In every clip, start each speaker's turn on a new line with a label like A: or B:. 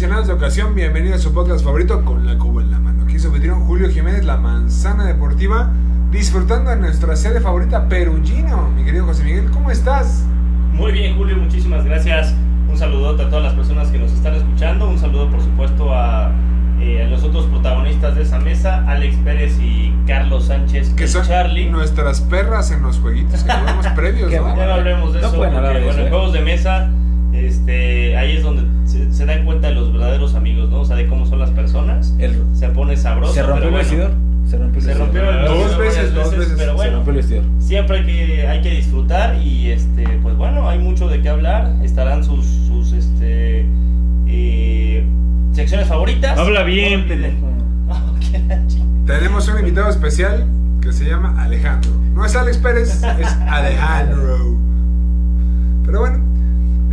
A: Aficionados de ocasión, bienvenidos a su podcast favorito con la cuba en la mano. Aquí anfitrión Julio Jiménez, la manzana deportiva, disfrutando de nuestra sede favorita, Perugino. Mi querido José Miguel, ¿cómo estás?
B: Muy bien, Julio, muchísimas gracias. Un saludote a todas las personas que nos están escuchando. Un saludo, por supuesto, a, eh, a los otros protagonistas de esa mesa, Alex Pérez y Carlos Sánchez,
A: Que son
B: Charlie.
A: nuestras perras en los jueguitos que jugamos previos, ¿no?
B: Ya no hablemos de
C: No
B: eso, porque,
C: de
B: bueno,
C: eso,
B: en
C: ¿eh?
B: juegos de mesa, este, ahí es donde se, se dan cuenta de los verdaderos amigos, ¿no? O sea, de cómo son las personas.
C: El-
B: Se pone sabroso.
C: se rompió
B: pero
C: el
B: bueno,
C: vestidor. Se rompió el
B: Se
C: vestidor.
B: rompió el
A: Dos
B: vestidor
A: veces,
B: varias
A: dos veces.
B: pero
C: Se
B: bueno.
C: rompió el vestidor.
B: Siempre hay que, hay que disfrutar y este, pues bueno, hay mucho de qué hablar. Estarán sus, sus este, eh, secciones favoritas.
D: Habla bien,
B: chingada.
A: Tenemos un invitado especial que se llama Alejandro. No es Alex Pérez, es Alejandro. Pero bueno,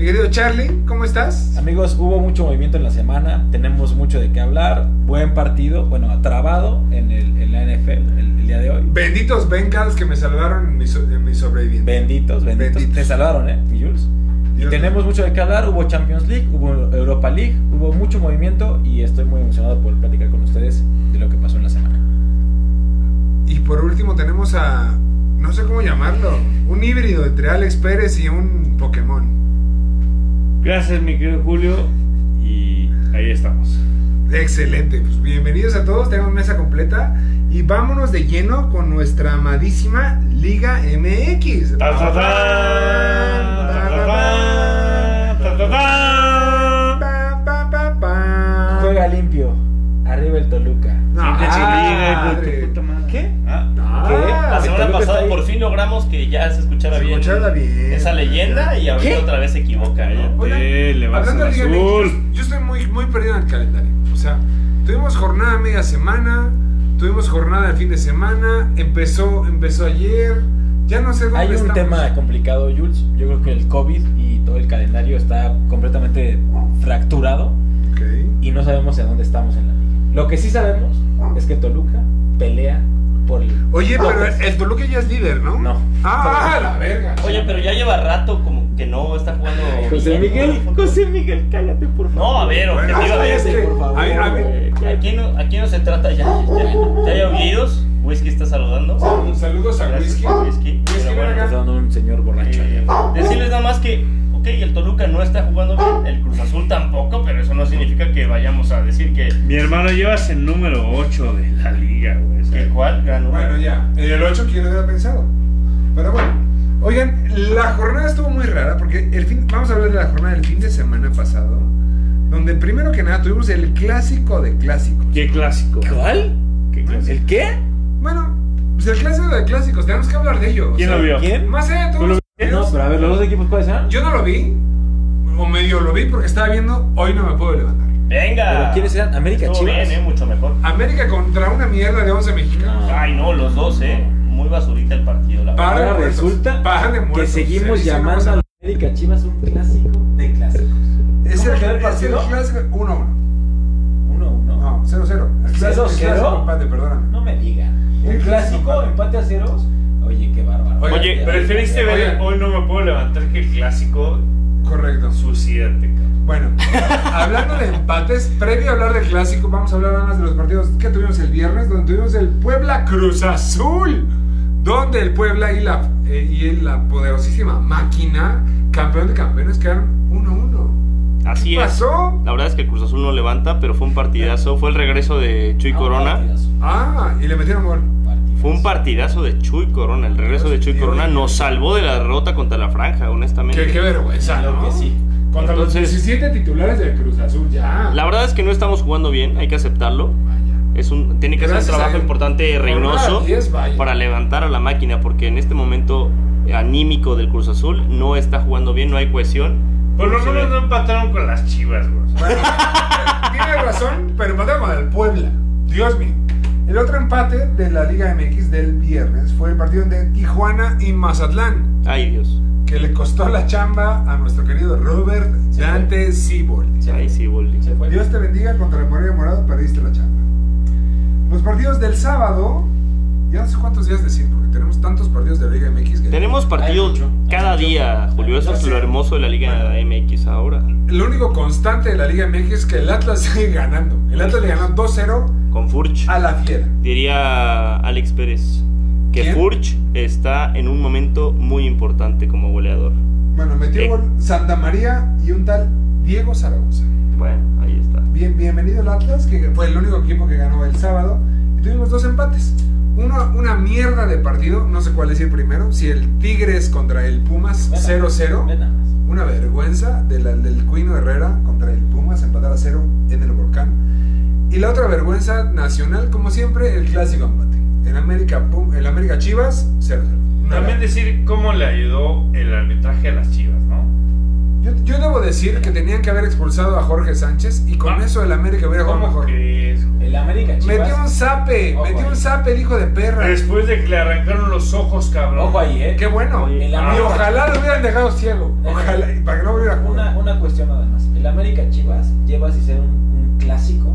A: querido Charlie, ¿cómo estás?
C: Amigos, hubo mucho movimiento en la semana. Tenemos mucho de qué hablar. Buen partido. Bueno, trabado en, el, en la NFL el, el día de hoy.
A: Benditos Bengals que me saludaron en mi, en mi sobreviviente.
C: Benditos, benditos.
A: Benditos.
C: Te salvaron, ¿eh, Jules? Y
A: Dios
C: tenemos mucho de qué hablar. Hubo Champions League, hubo Europa League, hubo mucho movimiento y estoy muy emocionado por platicar con ustedes de lo que pasó en la semana.
A: Y por último tenemos a, no sé cómo llamarlo, un híbrido entre Alex Pérez y un Pokémon.
D: Gracias, mi querido Julio, y ahí estamos.
A: Excelente, pues bienvenidos a todos, tenemos mesa completa y vámonos de lleno con nuestra amadísima Liga MX.
C: Juega limpio, arriba el Toluca.
A: No, ah, madre.
C: ¿Qué?
D: Ah,
A: Ah,
C: ¿Qué?
B: La semana pasada por fin logramos que ya se escuchara
A: Se
B: bien,
A: escuchara bien.
B: esa leyenda y ahorita
C: ¿Qué?
B: otra vez se equivoca.
D: Eh, le vas
A: hablando de
D: azul.
A: yo- yo estoy muy, muy perdido en el calendario. O sea, tuvimos jornada media semana, tuvimos jornada el fin de semana, empezó, empezó ayer, ya no sé dónde
C: Hay un
A: estamos.
C: tema complicado, Jules. Yo creo que el COVID y todo el calendario está completamente fracturado
A: Ok.
C: y no sabemos en dónde estamos en la liga. Lo que sí sabemos es que Toluca pelea por el.
A: Oye, pero el Toluca ya es líder, ¿no?
C: No.
A: Ah, la verga.
B: Oye, pero ya lleva rato como que no está jugando.
C: José Miguel. José Miguel, cállate por favor.
B: No, a ver, objetivamente.
C: por favor.
A: a ver, a ver.
C: güey.
B: Aquí no, aquí no se trata ya. Ya, ya hay oídos. Whisky está saludando.
A: Un saludos a Whisky.
B: Whisky.
A: Whisky,
C: un señor borracho.
B: Eh, decirles nada más que, ok, el Toluca no está jugando bien, el Cruz Azul tampoco, pero eso no significa que vayamos a decir que,
D: Mi hermano llevas el número 8 de la liga, güey.
B: que cuál ganó.
A: Bueno, ya. En el 8, ¿quién lo hubiera pensado? Pero bueno. Oigan, la jornada estuvo muy rara porque el fin, vamos a hablar de la jornada del fin de semana pasado, donde primero que nada tuvimos el clásico de clásicos.
D: ¿Qué clásico?
C: ¿Cuál?
D: ¿Qué clásico?
C: ¿El qué?
A: Bueno, pues el clásico de clásicos, tenemos que hablar de ello. o
D: ¿Quién
A: sea,
D: lo vio?
C: ¿Quién?
A: Más allá de
D: ¿Tú
C: No, pero a ver, los dos equipos cuáles eran.
A: yo no lo vi, o medio lo vi porque estaba viendo, hoy no me puedo levantar.
B: Venga.
C: ¿Pero quiénes eran? ¿América
B: Estuvo
C: Chivas?
B: bien, eh, mucho mejor.
A: América contra una mierda de 11 mexicanos.
C: No.
B: Ay, no, los dos, eh. Muy basurita el partido, la verdad.
C: Ahora
A: muertos,
C: resulta
A: de
C: que seguimos
A: Sí, sí,
C: llamando a América Chivas un clásico de clásicos.
A: Es
C: ¿Cómo
A: el,
C: el
A: es el
C: partido?
A: clásico 1-1.
C: 1-1.
A: No, 0-0. El clásico, el
C: 0-0.
A: clásico empate, perdóname.
C: No me digan. Un
A: El
C: clásico, empate a ceros. Oye, qué bárbaro.
A: Oye,
D: Oye, preferiste ver hoy no me puedo levantar que el clásico.
A: Correcto.
D: Suicídate, cabrón.
A: Bueno, hablando de empates, previo a hablar del clásico, vamos a hablar nada más de los partidos que tuvimos el viernes, donde tuvimos el Puebla Cruz Azul, donde el Puebla y la, eh, y la poderosísima máquina, campeón de campeones, quedaron 1-1.
B: Así
A: ¿Qué
B: es.
A: pasó?
B: La verdad es que el Cruz Azul no levanta, pero fue un partidazo. Fue el regreso de Chuy Corona.
C: partidazo,
A: Ah, y le metieron gol.
C: partidazo.
B: Fue un partidazo de Chuy Corona. El regreso de Chuy Corona nos salvó de la derrota contra la franja, honestamente.
A: Qué, qué vergüenza, ¿no?
C: que sí.
A: Contra los
B: Entonces-
A: 17 titulares del Cruz Azul, ya.
B: La verdad es que no estamos jugando bien, hay que aceptarlo.
A: Vaya.
B: Es un, tiene que ser un
A: Gracias a
B: trabajo
A: Dios.
B: importante Reynoso
A: Jornada 10, vaya.
B: para levantar a la máquina, porque en este momento anímico del Cruz Azul no está jugando bien, no hay cohesión.
D: Por lo menos no empataron con las chivas, güey.
A: Tienes razón, pero empataron con el Puebla. Dios mío. El otro empate de la Liga MX del viernes fue el partido de Tijuana y Mazatlán,
B: Ay, Dios.
A: que le costó la chamba a nuestro querido Robert
C: Se.
A: Dante Siboldi.
B: Ay,
C: fue.
B: sí, Boldi.
C: Se fue.
A: Dios te bendiga contra el Morelia Morado, perdiste la chamba. Los partidos del sábado, ya no sé cuántos días decir, porque tenemos tantos partidos de la Liga MX que
B: Tenemos partidos cada día, Julio. Eso es lo hermoso de la Liga MX ahora.
A: lo único constante de la Liga MX es que el Atlas sigue ganando. El Atlas le ganó 2-0
B: Con Furch.
A: a la Fiera.
B: Diría Alex Pérez que
A: ¿Quién?
B: Furch está en un momento muy importante como goleador.
A: Bueno, metió
B: Eh.
A: gol Santa María y un tal Diego Zaragoza.
B: Bueno, ahí está.
A: Bien, bienvenido al Atlas, que fue el único equipo que ganó el sábado. Tuvimos dos empates. Uno, una mierda de partido, no sé cuál decir primero. Si el Tigres contra el Pumas
C: Ven nada más,
A: 0-0.
C: ven nada más.
A: Una vergüenza de la- del Cuino Herrera contra el Pumas, empatar a cero en el Volcán. Y la otra vergüenza nacional, como siempre, el clásico empate. En América, Pum- el América Chivas, 0-0. Una
D: También decir cómo le ayudó el arbitraje a las chivas, ¿no?
A: Yo, yo debo decir que tenían que haber expulsado a Jorge Sánchez y con
D: Ah.
A: eso el América hubiera jugado
D: ¿Cómo
A: mejor.
D: crees?
C: El América Chivas.
A: Metió un zape,
C: Ojo
A: metió
C: ahí.
A: un zape el hijo de perra.
D: Después de que le arrancaron los ojos, cabrón.
C: Ojo ahí, eh.
A: Qué bueno.
B: Oye,
C: El
A: y
C: América-
A: ojalá lo hubieran dejado ciego. Ojalá, y para que no hubiera
C: Una,
A: jugado.
C: una cuestión nada más. El América Chivas lleva sin ser un, un clásico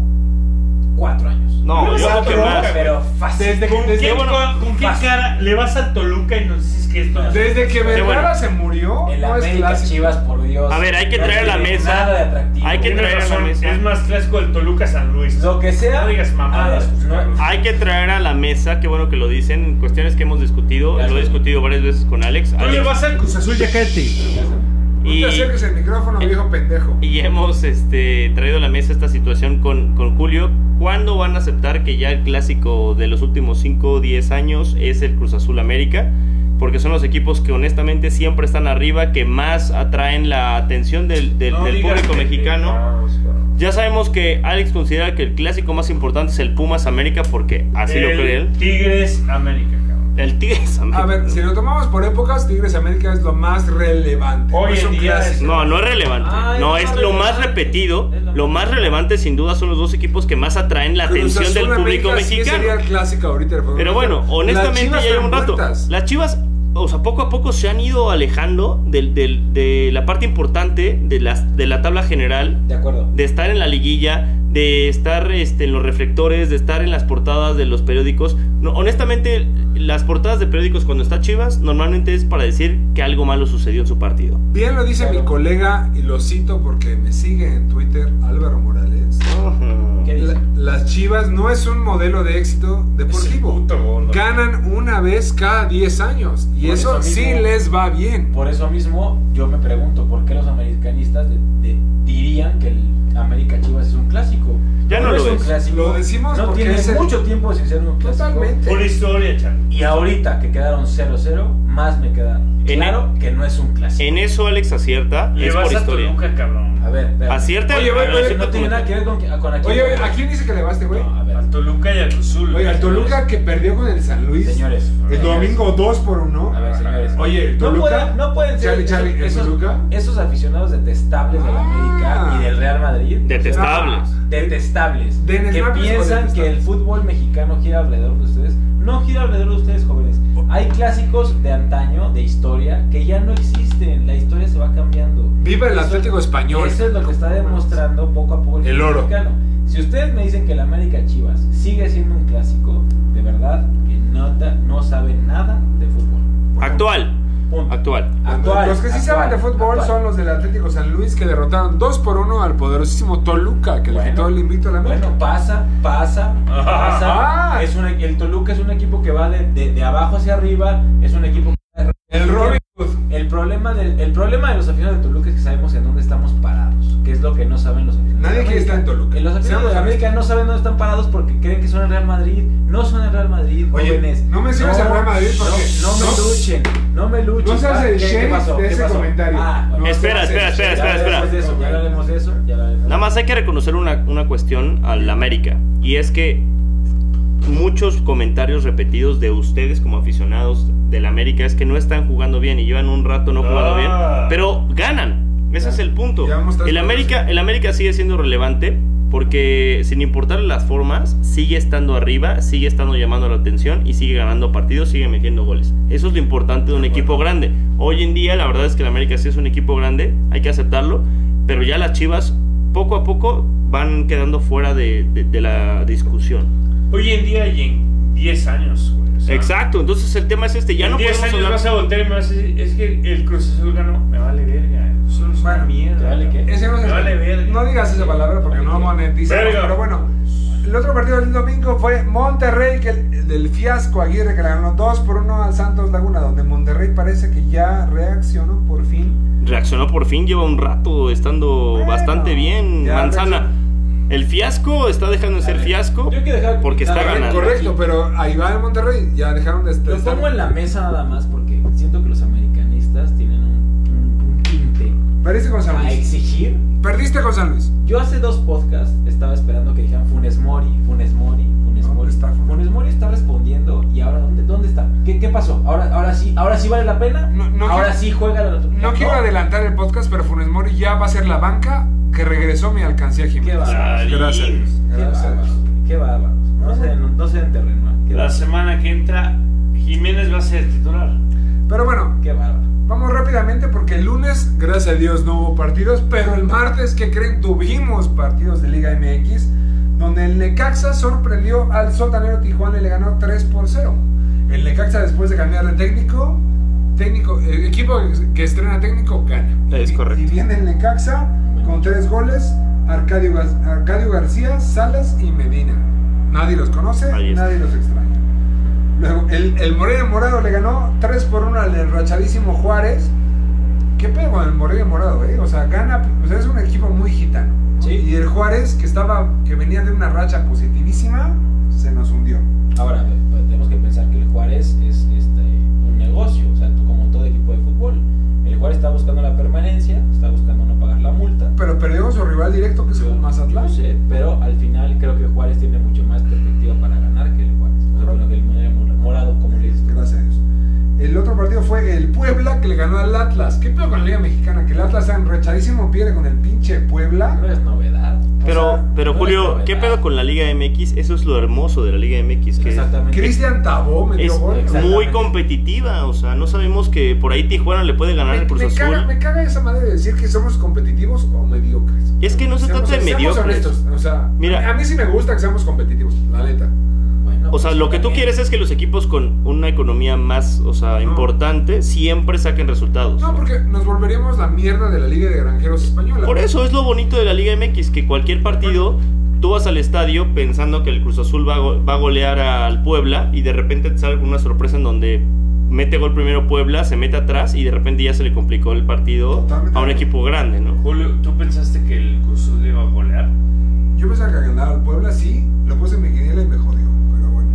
C: cuatro años.
B: No, yo creo que más.
C: Pero fácil.
A: Desde que,
D: ¿Con,
A: desde,
B: bueno,
D: con, con qué
C: fácil.
D: cara le vas al Toluca y nos dices que esto no es-
A: desde que Vergara
B: bueno.
A: se murió,
C: El
A: no
C: América. Chivas, por Dios.
B: A ver, hay que
C: no
B: traer a la mesa-
C: Nada de atractivo.
B: hay que traer a la mesa.
D: Es más clásico el Toluca San Luis.
C: Lo que sea.
D: No digas mamadas,
C: a no-
D: Carlos.
B: Hay que traer a la mesa, qué bueno que lo dicen, cuestiones que hemos discutido, lo he discutido varias veces con Alex.
D: Tú le
B: Alex,
D: vas al Cruz Azul.
A: No
B: y,
A: te acerques el micrófono, viejo pendejo.
B: y hemos este, traído a la mesa esta situación con, con Julio. ¿Cuándo van a aceptar que ya el clásico de los últimos 5 o 10 años es el Cruz Azul América? Porque son los equipos que honestamente siempre están arriba, que más atraen la atención del, del-
D: No
B: del
D: digas
B: público mexicano. Ya sabemos que Alex considera que el clásico más importante es el Pumas América porque así lo cree él.
D: Tigres América, cabrón.
B: El Tigres América.
A: A ver, si lo tomamos por épocas, Tigres América es lo más relevante.
D: Hoy
A: no es
D: en día es-
B: No, no es relevante. No, es lo más repetido.
C: Lo
B: Lo
C: más
B: relevante, sin duda, son los dos equipos que más atraen la
A: Cruz
B: atención del público
A: América sí
B: mexicano.
A: sería el clásico ahorita del fútbol
B: Pero bueno, honestamente
A: Las Chivas
B: ya hay un rato.
A: muertas.
B: Las Chivas, o sea, poco a poco se han ido alejando del- del- de la parte importante de, las, de la tabla general,
C: De acuerdo.
B: de estar en la liguilla, de estar este, en los reflectores, de estar en las portadas de los periódicos. No, honestamente, las portadas de periódicos cuando está Chivas normalmente es para decir que algo malo sucedió en su partido.
A: Bien lo dice
C: Claro.
A: mi colega, y lo cito porque me sigue en Twitter, Álvaro Morales.
C: ¿Qué dice?
A: La- las Chivas no es un modelo de éxito deportivo. Ganan una vez cada 10 años. Y
C: Por
A: eso,
C: eso
A: sí les va bien.
C: Por eso mismo, yo me pregunto por qué los americanistas de- de- dirían que el América Chivas es un clásico.
B: Ya no lo
C: es un
B: es.
C: clásico.
A: Lo decimos
C: no
A: porque
C: tiene
A: es el-
C: mucho tiempo sin ser un clásico.
A: Totalmente.
D: Por historia, chaval.
C: Y ahorita que quedaron 0-0, más me queda
B: En
C: claro que no es un clásico.
B: En eso Alex acierta,
D: Le
B: es
D: vas
B: por
D: a
B: historia.
D: Toluca, cabrón.
C: A ver, espérame.
B: Acierta.
A: Oye, oye, oye,
C: no tiene nada que ver con, con aquí.
A: Oye, ¿a quién dice que le baste, güey?
C: No, a ver.
D: Toluca y Azul.
A: Oye, al Toluca que perdió con el San Luis.
C: Señores.
A: El domingo 2 por 1.
C: A ver, señores.
A: Oye, el
C: No
A: Toluca.
C: pueden, no pueden ser
A: Charlie, Charlie, ¿el
C: esos,
A: Toluca?
C: esos aficionados detestables del
A: Ah.
C: América y del Real Madrid.
B: Detestables.
C: detestables.
A: De
C: que
A: o
C: piensan
A: detestables.
C: que el fútbol mexicano gira alrededor de ustedes. No gira alrededor de ustedes, jóvenes. Hay clásicos de antaño, de historia, que ya no existen. La historia se va cambiando.
A: Viva el
C: Eso-
A: Atlético Español.
C: Eso es lo que está demostrando poco a poco el,
A: El
C: fútbol
A: oro.
C: mexicano. Si ustedes me dicen que el América Chivas sigue siendo un clásico, de verdad que nota, no saben nada de fútbol.
B: Actual.
C: Punto.
B: Actual.
C: Actual,
A: los que sí
C: actual,
A: saben de fútbol
C: actual.
A: son los del Atlético San Luis que derrotaron 2 por 1 al poderosísimo Toluca, que le
C: Bueno,
A: quitó el invicto a la América.
C: Bueno, pasa, pasa, pasa.
A: Ah.
C: Es un, el Toluca es un equipo que va de, de- de abajo hacia arriba. Es un equipo que
A: el Robin Hood.
C: El problema, del, el problema de los aficionados de Toluca es que sabemos en dónde estamos parados, que es lo que no saben los aficionados.
A: Nadie
C: de
A: quiere
C: América.
A: estar en Toluca.
C: Los aficionados de América no saben dónde están parados porque creen que son el Real Madrid. No son el Real Madrid,
A: Oye,
C: jóvenes.
A: no menciones al Real Madrid porque-
C: No, no me
A: no-
C: luchen, no me luchen.
A: No seas
C: Ah,
A: el
C: ¿qué- qué
A: sheriff
C: pasó?
A: de
C: ¿Qué
A: ese
C: pasó?
A: comentario.
C: Ah,
A: No
B: Espera, espera, espera, espera,
C: hablaremos de eso, ya hablaremos de eso, ya hablaremos de
B: Nada más hay que reconocer una, una cuestión al América. Y es que muchos comentarios repetidos de ustedes como aficionados del América es que no están jugando bien y llevan un rato no jugando
D: Ah.
B: bien. Pero ganan. Ese es el punto. El América, el América sigue siendo relevante porque sin importar las formas, sigue estando arriba, sigue estando llamando la atención y sigue ganando partidos, sigue metiendo goles. Eso es lo importante de un equipo grande. Hoy en día la verdad es que el América sí es un equipo grande, hay que aceptarlo, pero ya las Chivas poco a poco van quedando fuera de, de- de la discusión.
D: Hoy en día y en 10 años, güey. o sea,
B: Exacto, entonces el tema es este, ya
D: en
B: no
D: 10
B: podemos
D: años
B: hablar...
D: vas a voltear y me vas a decir, es que el Cruz Azul ganó. Me vale verga. Eso es
A: Bueno,
D: una mierda.
C: ¿te vale
A: es-
D: Me vale verga.
A: no digas esa palabra porque no monetizamos. Pero bueno, el otro partido del domingo fue Monterrey, que el, el del fiasco Aguirre, que le ganó 2 por 1 al Santos Laguna, donde Monterrey parece que ya reaccionó por fin.
B: Reaccionó por fin, lleva un rato estando
A: Bueno,
B: bastante bien.
A: ya
B: Manzana,
A: reaccionó.
B: el fiasco está dejando de ser
C: ver,
B: fiasco
C: dejar
B: porque está ganando.
A: Correcto, pero ahí va el Monterrey, ya dejaron de
C: Lo
A: estar.
C: pongo en la mesa nada más porque siento que los americanistas tienen un, un, un tinte
A: Perdiste con San
C: a exigir.
A: Perdiste con San Luis.
C: Yo hace dos podcasts estaba esperando que dijeran Funes Mori, Funes Mori, Funes
A: ¿Dónde
C: Mori.
A: está Funes?
C: Funes Mori está respondiendo y ahora dónde, está? ¿Qué, qué pasó? Ahora, ahora sí, ahora sí vale la pena.
A: No, no
C: ahora
A: quiero-
C: sí juega la
A: No quiero adelantar el podcast, pero Funes Mori ya va a ser la banca que regresó mi alcancía
C: Qué
A: Jiménez.
C: bárbaro.
A: Gracias a Dios.
C: Qué
A: Gracias a
C: bárbaro.
A: Dios.
C: Qué bárbaro. No se den, no se den terreno. ¿eh? Qué
D: La semana que entra, Jiménez va a ser titular.
A: Pero bueno,
C: Qué bárbaro.
A: Vamos rápidamente porque el lunes, gracias a Dios, no hubo partidos, pero el martes, ¿qué creen? Tuvimos partidos de Liga MX, donde el Necaxa sorprendió al sotanero Tijuana y le ganó 3 por 0. El Necaxa después de cambiar de técnico, técnico el equipo que estrena técnico gana.
B: Es
A: Y-
B: correcto.
A: Y viene el Necaxa con tres goles, Arcadio, Arcadio García, Salas y Medina. Nadie los conoce, nadie los extraña. Luego, el, el Morelia Morado le ganó 3 por 1 al enrachadísimo Juárez. ¿Qué pedo con el Morelia Morado, eh? O sea, gana, o sea, es un equipo muy gitano. ¿no?
C: Sí.
A: Y el Juárez, que estaba, que venía de una racha positivísima, se nos hundió.
C: Ahora, Juárez es este, un negocio, o sea, tú como todo equipo de fútbol. El Juárez está buscando la permanencia, está buscando no pagar la multa.
A: Pero perdió con su rival directo, que es el Mazatlán.
C: Yo sé, pero al final creo que Juárez tiene mucho más perspectiva para ganar que el Juárez. O sea,
A: Claro.
C: bueno, que el Mor- morado, como le dices. tú.
A: Gracias a Dios. El otro partido fue el Puebla que le ganó al Atlas. ¿Qué pedo con la Liga Mexicana? Que el Atlas está enrachadísimo pierde con el pinche Puebla.
C: No es novedad.
A: O
B: Pero,
A: sea,
B: pero
C: no
B: Julio, ¿qué pedo con la Liga MX? Eso es lo hermoso de la Liga MX, que
C: Exactamente.
A: Cristian Tabó metió
B: es
A: gol.
B: muy competitiva. O sea, no sabemos que por ahí Tijuana le puede ganar
A: Me,
B: el Cruz
A: me
B: Azul.
A: caga, me caga esa madre de decir que somos competitivos o mediocres.
B: Es que no se trata de mediocres.
A: honestos, o sea,
B: Mira.
A: a mí sí me gusta que seamos competitivos, la neta.
B: O sea, lo que tú quieres es que los equipos con una economía más, o sea,
A: No.
B: importante, siempre saquen resultados.
A: No, porque nos volveríamos la mierda de la Liga de Granjeros Española.
B: Por eso es lo bonito de la Liga MX, que cualquier partido, tú vas al estadio pensando que el Cruz Azul va a, go- va a golear al Puebla y de repente te sale una sorpresa en donde mete gol primero Puebla, se mete atrás y de repente ya se le complicó el partido
A: Totalmente.
B: a un equipo grande, ¿no?
D: Julio, ¿tú pensaste que el Cruz Azul iba a golear?
A: Yo pensaba que ganaba al Puebla, sí, lo puse en mi quiniela y me jodió, pero bueno.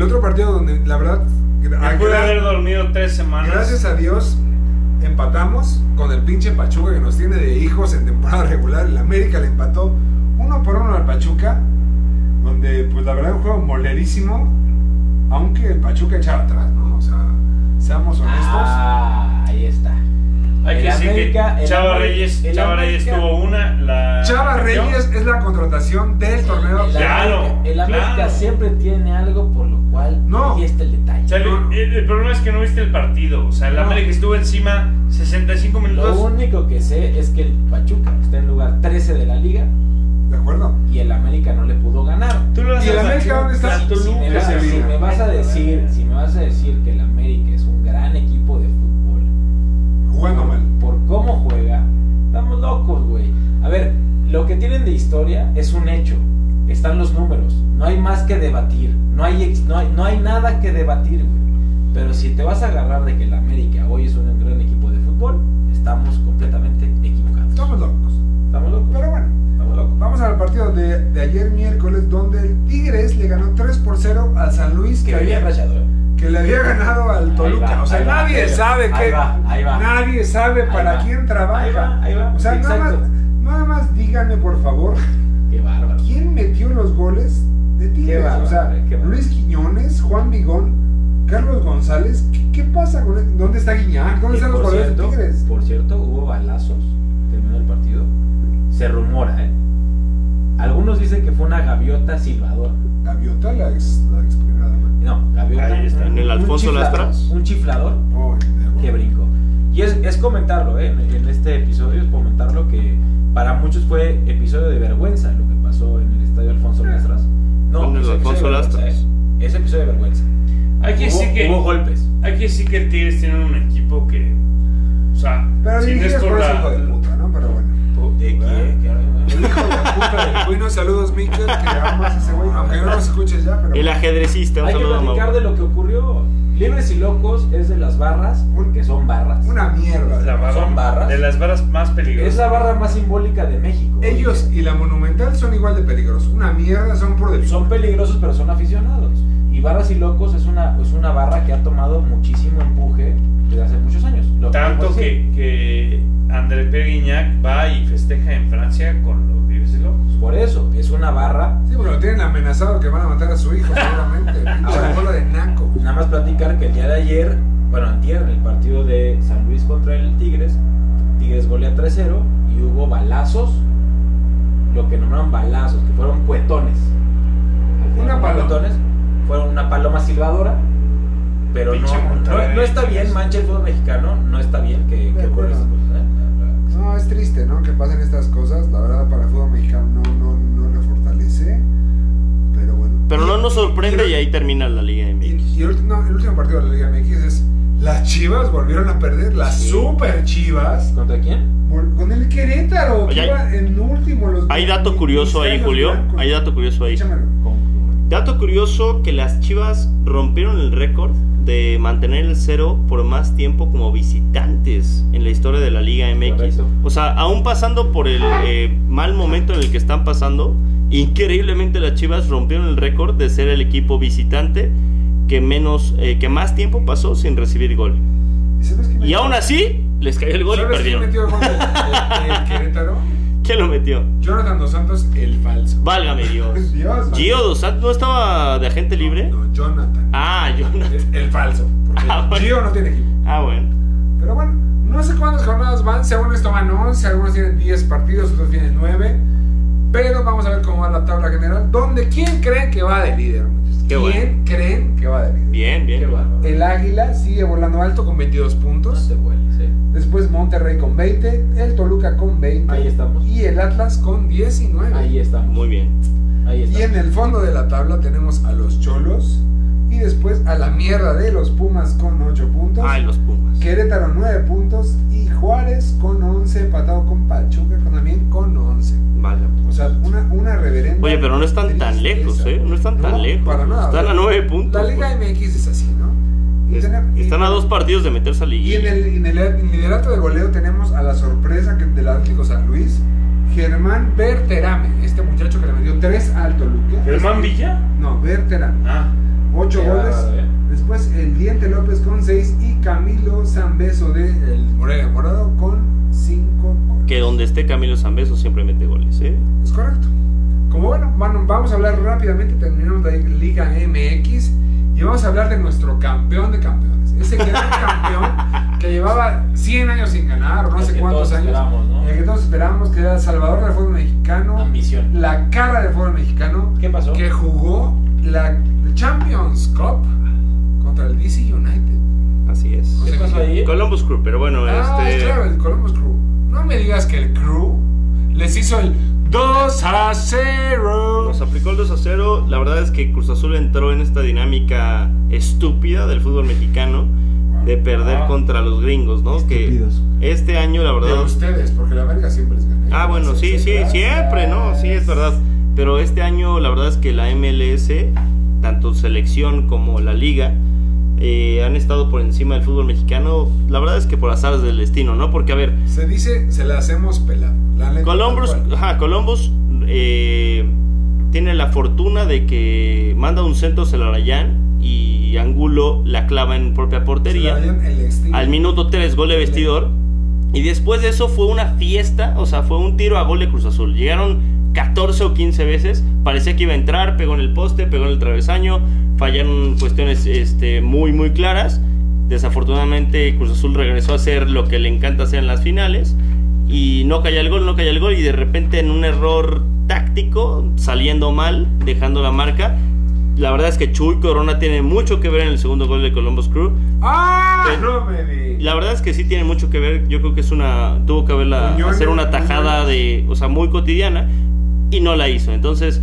A: El otro partido donde, la verdad,
D: Me
A: gra-
D: pude
A: gra-
D: haber dormido tres semanas.
A: gracias a Dios empatamos con el pinche Pachuca que nos tiene de hijos en temporada regular. El América le empató uno por uno al Pachuca, donde pues la verdad un juego molerísimo, aunque el Pachuca echaba atrás, ¿no? O sea, seamos honestos.
C: Ah.
D: Hay que decir
C: América-
D: que Chava
C: América-
D: Reyes,
C: el
D: Chava Reyes
C: América-
D: tuvo una. La
A: Chava. Reyes es la contratación del torneo.
C: El
D: Claro,
C: América, el América
D: claro.
C: siempre tiene algo por lo cual
A: No.
C: está el detalle.
D: O sea, el, el- el problema es que no viste el partido. O sea, el
A: No.
D: América estuvo encima 65
C: Lo
D: minutos.
C: único que sé es que el Pachuca está en lugar 13 de la liga
A: ¿De acuerdo?
C: y el América no le pudo ganar.
D: Tú lo
A: ¿Y el América dónde está?
C: Si, si me vas, si me vas a decir, si me vas a decir que el América es un gran equipo de cómo juega, estamos locos, güey. A ver, lo que tienen de historia es un hecho. Están los números. No hay más que debatir. No hay, no hay, no hay nada que debatir, güey. Pero si te vas a agarrar de que el América hoy es un gran equipo de fútbol, estamos completamente equivocados.
A: Estamos locos.
C: Estamos locos.
A: Pero bueno,
C: Estamos locos.
A: vamos al partido de, de ayer miércoles, donde el Tigres le ganó 3 por 0 al San Luis,
C: Que
A: que,
C: había
A: había,
C: rayado, ¿eh?
A: Que le había ganado al Toluca.
C: va,
A: o sea, nadie
C: va,
A: sabe
C: ahí
A: que.
C: va, ahí va.
A: Nadie sabe para
C: va,
A: quién trabaja.
C: ahí va, ahí va,
A: O sea, nada más, nada más díganme, por favor,
C: Qué bárbaro.
A: ¿quién metió los goles de Tigres? o sea,
C: bárbaro.
A: Luis Quiñones, Juan Vigón, Carlos González. ¿Qué, qué pasa con él? ¿Dónde está Guiñac? ¿Dónde están los jugadores de Tigres?
C: Por cierto, hubo balazos se rumora, ¿eh? Algunos dicen que fue una gaviota silbadora.
A: Gaviota, la ex, la ex primera dama.
C: No, gaviota.
D: Ahí está.
B: En el Alfonso Lastras.
C: Un chiflador
A: Oh,
C: que brincó. Y es, es comentarlo, ¿eh? en, en este episodio, es comentarlo que para muchos fue episodio de vergüenza lo que pasó en el estadio Alfonso Lastras. No,
B: En el Alfonso Lastras.
C: ¿eh? Es episodio de vergüenza.
D: Hay que
C: hubo,
D: decir que.
C: hubo golpes.
D: Hay que decir que el Tigres tiene un equipo que. O sea,
A: Pero
D: si no es por la.
A: Cuino, saludos, Mikel, que amas a ese güey. Aunque no los escuches ya, pero.
B: El ajedrecista, un
C: Hay que
B: saludo a
C: platicar de lo que ocurrió. Libres y Locos es de las barras, porque son barras.
A: Una mierda.
D: la barra-
C: ¿Son barras?
D: De las barras más peligrosas.
C: Es la barra más simbólica de México.
A: Ellos y la Monumental son igual de peligrosos. Una mierda, son por del
C: son peligrosos, pero son aficionados. Y Barras y Locos es una, es una barra que ha tomado muchísimo empuje desde hace muchos años. Lo
D: Tanto que,
C: decir.
D: que André Pierre Guignac va y festeja en Francia con los Locos.
C: Por eso, es una barra.
A: Sí, porque lo tienen amenazado que van a matar a su hijo, seguramente.
C: Ahora-
A: bola de naco.
C: Nada más platicar que el día de ayer, bueno, antier, en el partido de San Luis contra el Tigres, Tigres golea 3-0 y hubo balazos, lo que nombraron balazos, que fueron cuetones.
A: Una paloma.
C: cuetones, fueron una paloma silbadora, pero no, no, está bien, mancha el fútbol mexicano, no está bien que, que ocurran
A: acuerdo.
C: estas cosas. ¿eh?
A: No, es triste, ¿no? Que pasen estas cosas. La verdad, para el fútbol mexicano no, no, no le fortalece. Pero bueno.
B: Pero no nos sorprende y
A: y,
B: ahí termina la Liga MX.
A: y el, último partido de la Liga MX es. Las chivas volvieron a perder. Las
C: Sí.
A: super chivas.
C: ¿Contra quién?
A: Con el Querétaro.
B: Oye,
A: que iba en último. Los
B: Hay dato curioso ahí, Julio.
A: blancos.
B: Hay dato curioso ahí.
A: Échamelo.
B: Dato curioso que las Chivas rompieron el récord de mantener el cero por más tiempo como visitantes en la historia de la Liga MX.
C: Correcto.
B: O sea, aún pasando por el eh, mal momento en el que están pasando, increíblemente las Chivas rompieron el récord de ser el equipo visitante que menos, eh, que más tiempo pasó sin recibir gol.
A: ¿Y
B: aún así les cayó el gol y
A: ¿Sabes quién
B: perdieron.
A: metió el gol Querétaro?
B: ¿Quién lo metió?
A: Jonathan Dos Santos, el falso.
B: Válgame Dios.
A: Dios.
B: Gio Dos Santos no estaba de agente libre.
A: No, Jonathan.
B: Ah, Jonathan.
A: El, el falso. Porque
B: Ah, bueno.
A: Gio no tiene equipo.
B: Ah, bueno.
A: Pero bueno, no sé cuántas jornadas van. Según esto van 11, algunos tienen 10 partidos, otros tienen 9. Pero vamos a ver cómo va la tabla general. ¿Dónde? ¿Quién creen que va de líder?
B: Qué
A: ¿Quién
B: bueno.
A: creen que va de líder?
B: Bien, bien.
C: Qué bárbaro.
A: El Águila sigue volando alto con 22
C: No
A: puntos.
C: te vuelves, ¿eh?
A: Después Monterrey con 20. El Toluca con 20.
C: Ahí estamos.
A: Y el Atlas con 19.
C: Ahí estamos.
B: Muy bien.
C: Ahí
A: Y
C: estamos.
A: en el fondo de la tabla tenemos a los Cholos. Y después a la mierda de los Pumas con 8 puntos.
B: Ay, los Pumas.
A: Querétaro 9 puntos. Y Juárez con 11. Empatado con Pachuca también con 11.
B: Vale.
A: O sea, una, una reverenda.
B: Oye, pero no están tan lejos, ¿eh? No están tan lejos.
A: Para nada.
B: Están a nueve puntos,
A: La Liga
B: pues.
A: MX es así, ¿no? Y
B: Es-
A: tener- y-
B: Están a dos partidos de meterse a
A: Y
B: liguilla.
A: en el, en el liderato de goleo tenemos a la sorpresa que- del Atlético San Luis, Germán Berterame, este muchacho que le metió 3 al Toluca.
D: ¿Germán Villa?
A: No, Berterame.
D: Ah.
A: 8
C: Qué
A: goles.
C: ¿eh?
A: Después el Diente López con 6 y Camilo Zambeso de el Morelia Morado con 5 goles.
B: Que donde esté Camilo Zambeso siempre mete goles, ¿eh?
A: Es correcto. Como bueno, bueno, vamos a hablar rápidamente, terminamos la Liga MX y vamos a hablar de nuestro campeón de campeones. Ese gran campeón que llevaba 100 años sin ganar, o no
C: El
A: sé cuántos
C: todos
A: años.
C: ¿no?
A: El que todos esperábamos, que era el salvador del fútbol mexicano.
C: Ambición.
A: La cara del fútbol mexicano.
C: ¿Qué pasó?
A: Que jugó la Champions Cup contra el DC United.
B: Así es.
C: ¿Qué pasó ahí?
B: Columbus Crew, pero bueno,
A: Ah,
B: este.
A: claro, el Columbus Crew. No me digas que el Crew les hizo el 2 a 0.
B: Nos aplicó el 2 a 0. La verdad es que Cruz Azul entró en esta dinámica estúpida del fútbol mexicano de perder
D: Ah.
B: contra los gringos, ¿no?
C: Estúpidos.
B: Que este año, la
A: De
B: verdad.
A: ustedes, porque la América siempre les gana.
B: Ah, bueno, sí, sí,
A: Gracias.
B: siempre, ¿no? Sí, es verdad. Pero este año, la verdad es que la MLS, tanto selección como la liga, eh, han estado por encima del fútbol mexicano. La verdad es que por azares del destino, ¿no? Porque, a ver,
A: Se dice, se la hacemos pelado. La
B: Columbus, ajá, Columbus eh, tiene la fortuna de que manda un centro Celarayán y Angulo la clava en propia portería.
A: El.
B: Al minuto 3, gol de vestidor. Y después de eso fue una fiesta, o sea, fue un tiro a gol de Cruz Azul. Llegaron 14 o 15 veces, parecía que iba a entrar, pegó en el poste, pegó en el travesaño, fallaron cuestiones este, muy, muy claras. Desafortunadamente Cruz Azul regresó a hacer lo que le encanta hacer en las finales y no caía el gol, no caía el gol y de repente en un error táctico, saliendo mal, dejando la marca. La verdad es que Chuy Corona tiene mucho que ver en el segundo gol de Columbus Crew.
A: ¡Ah!
B: Eh,
A: No me digas.
B: La verdad es que sí tiene mucho que ver. Yo creo que es una. Tuvo que haberla. Hacer una tajada de. O sea, muy cotidiana. Y no la hizo. Entonces.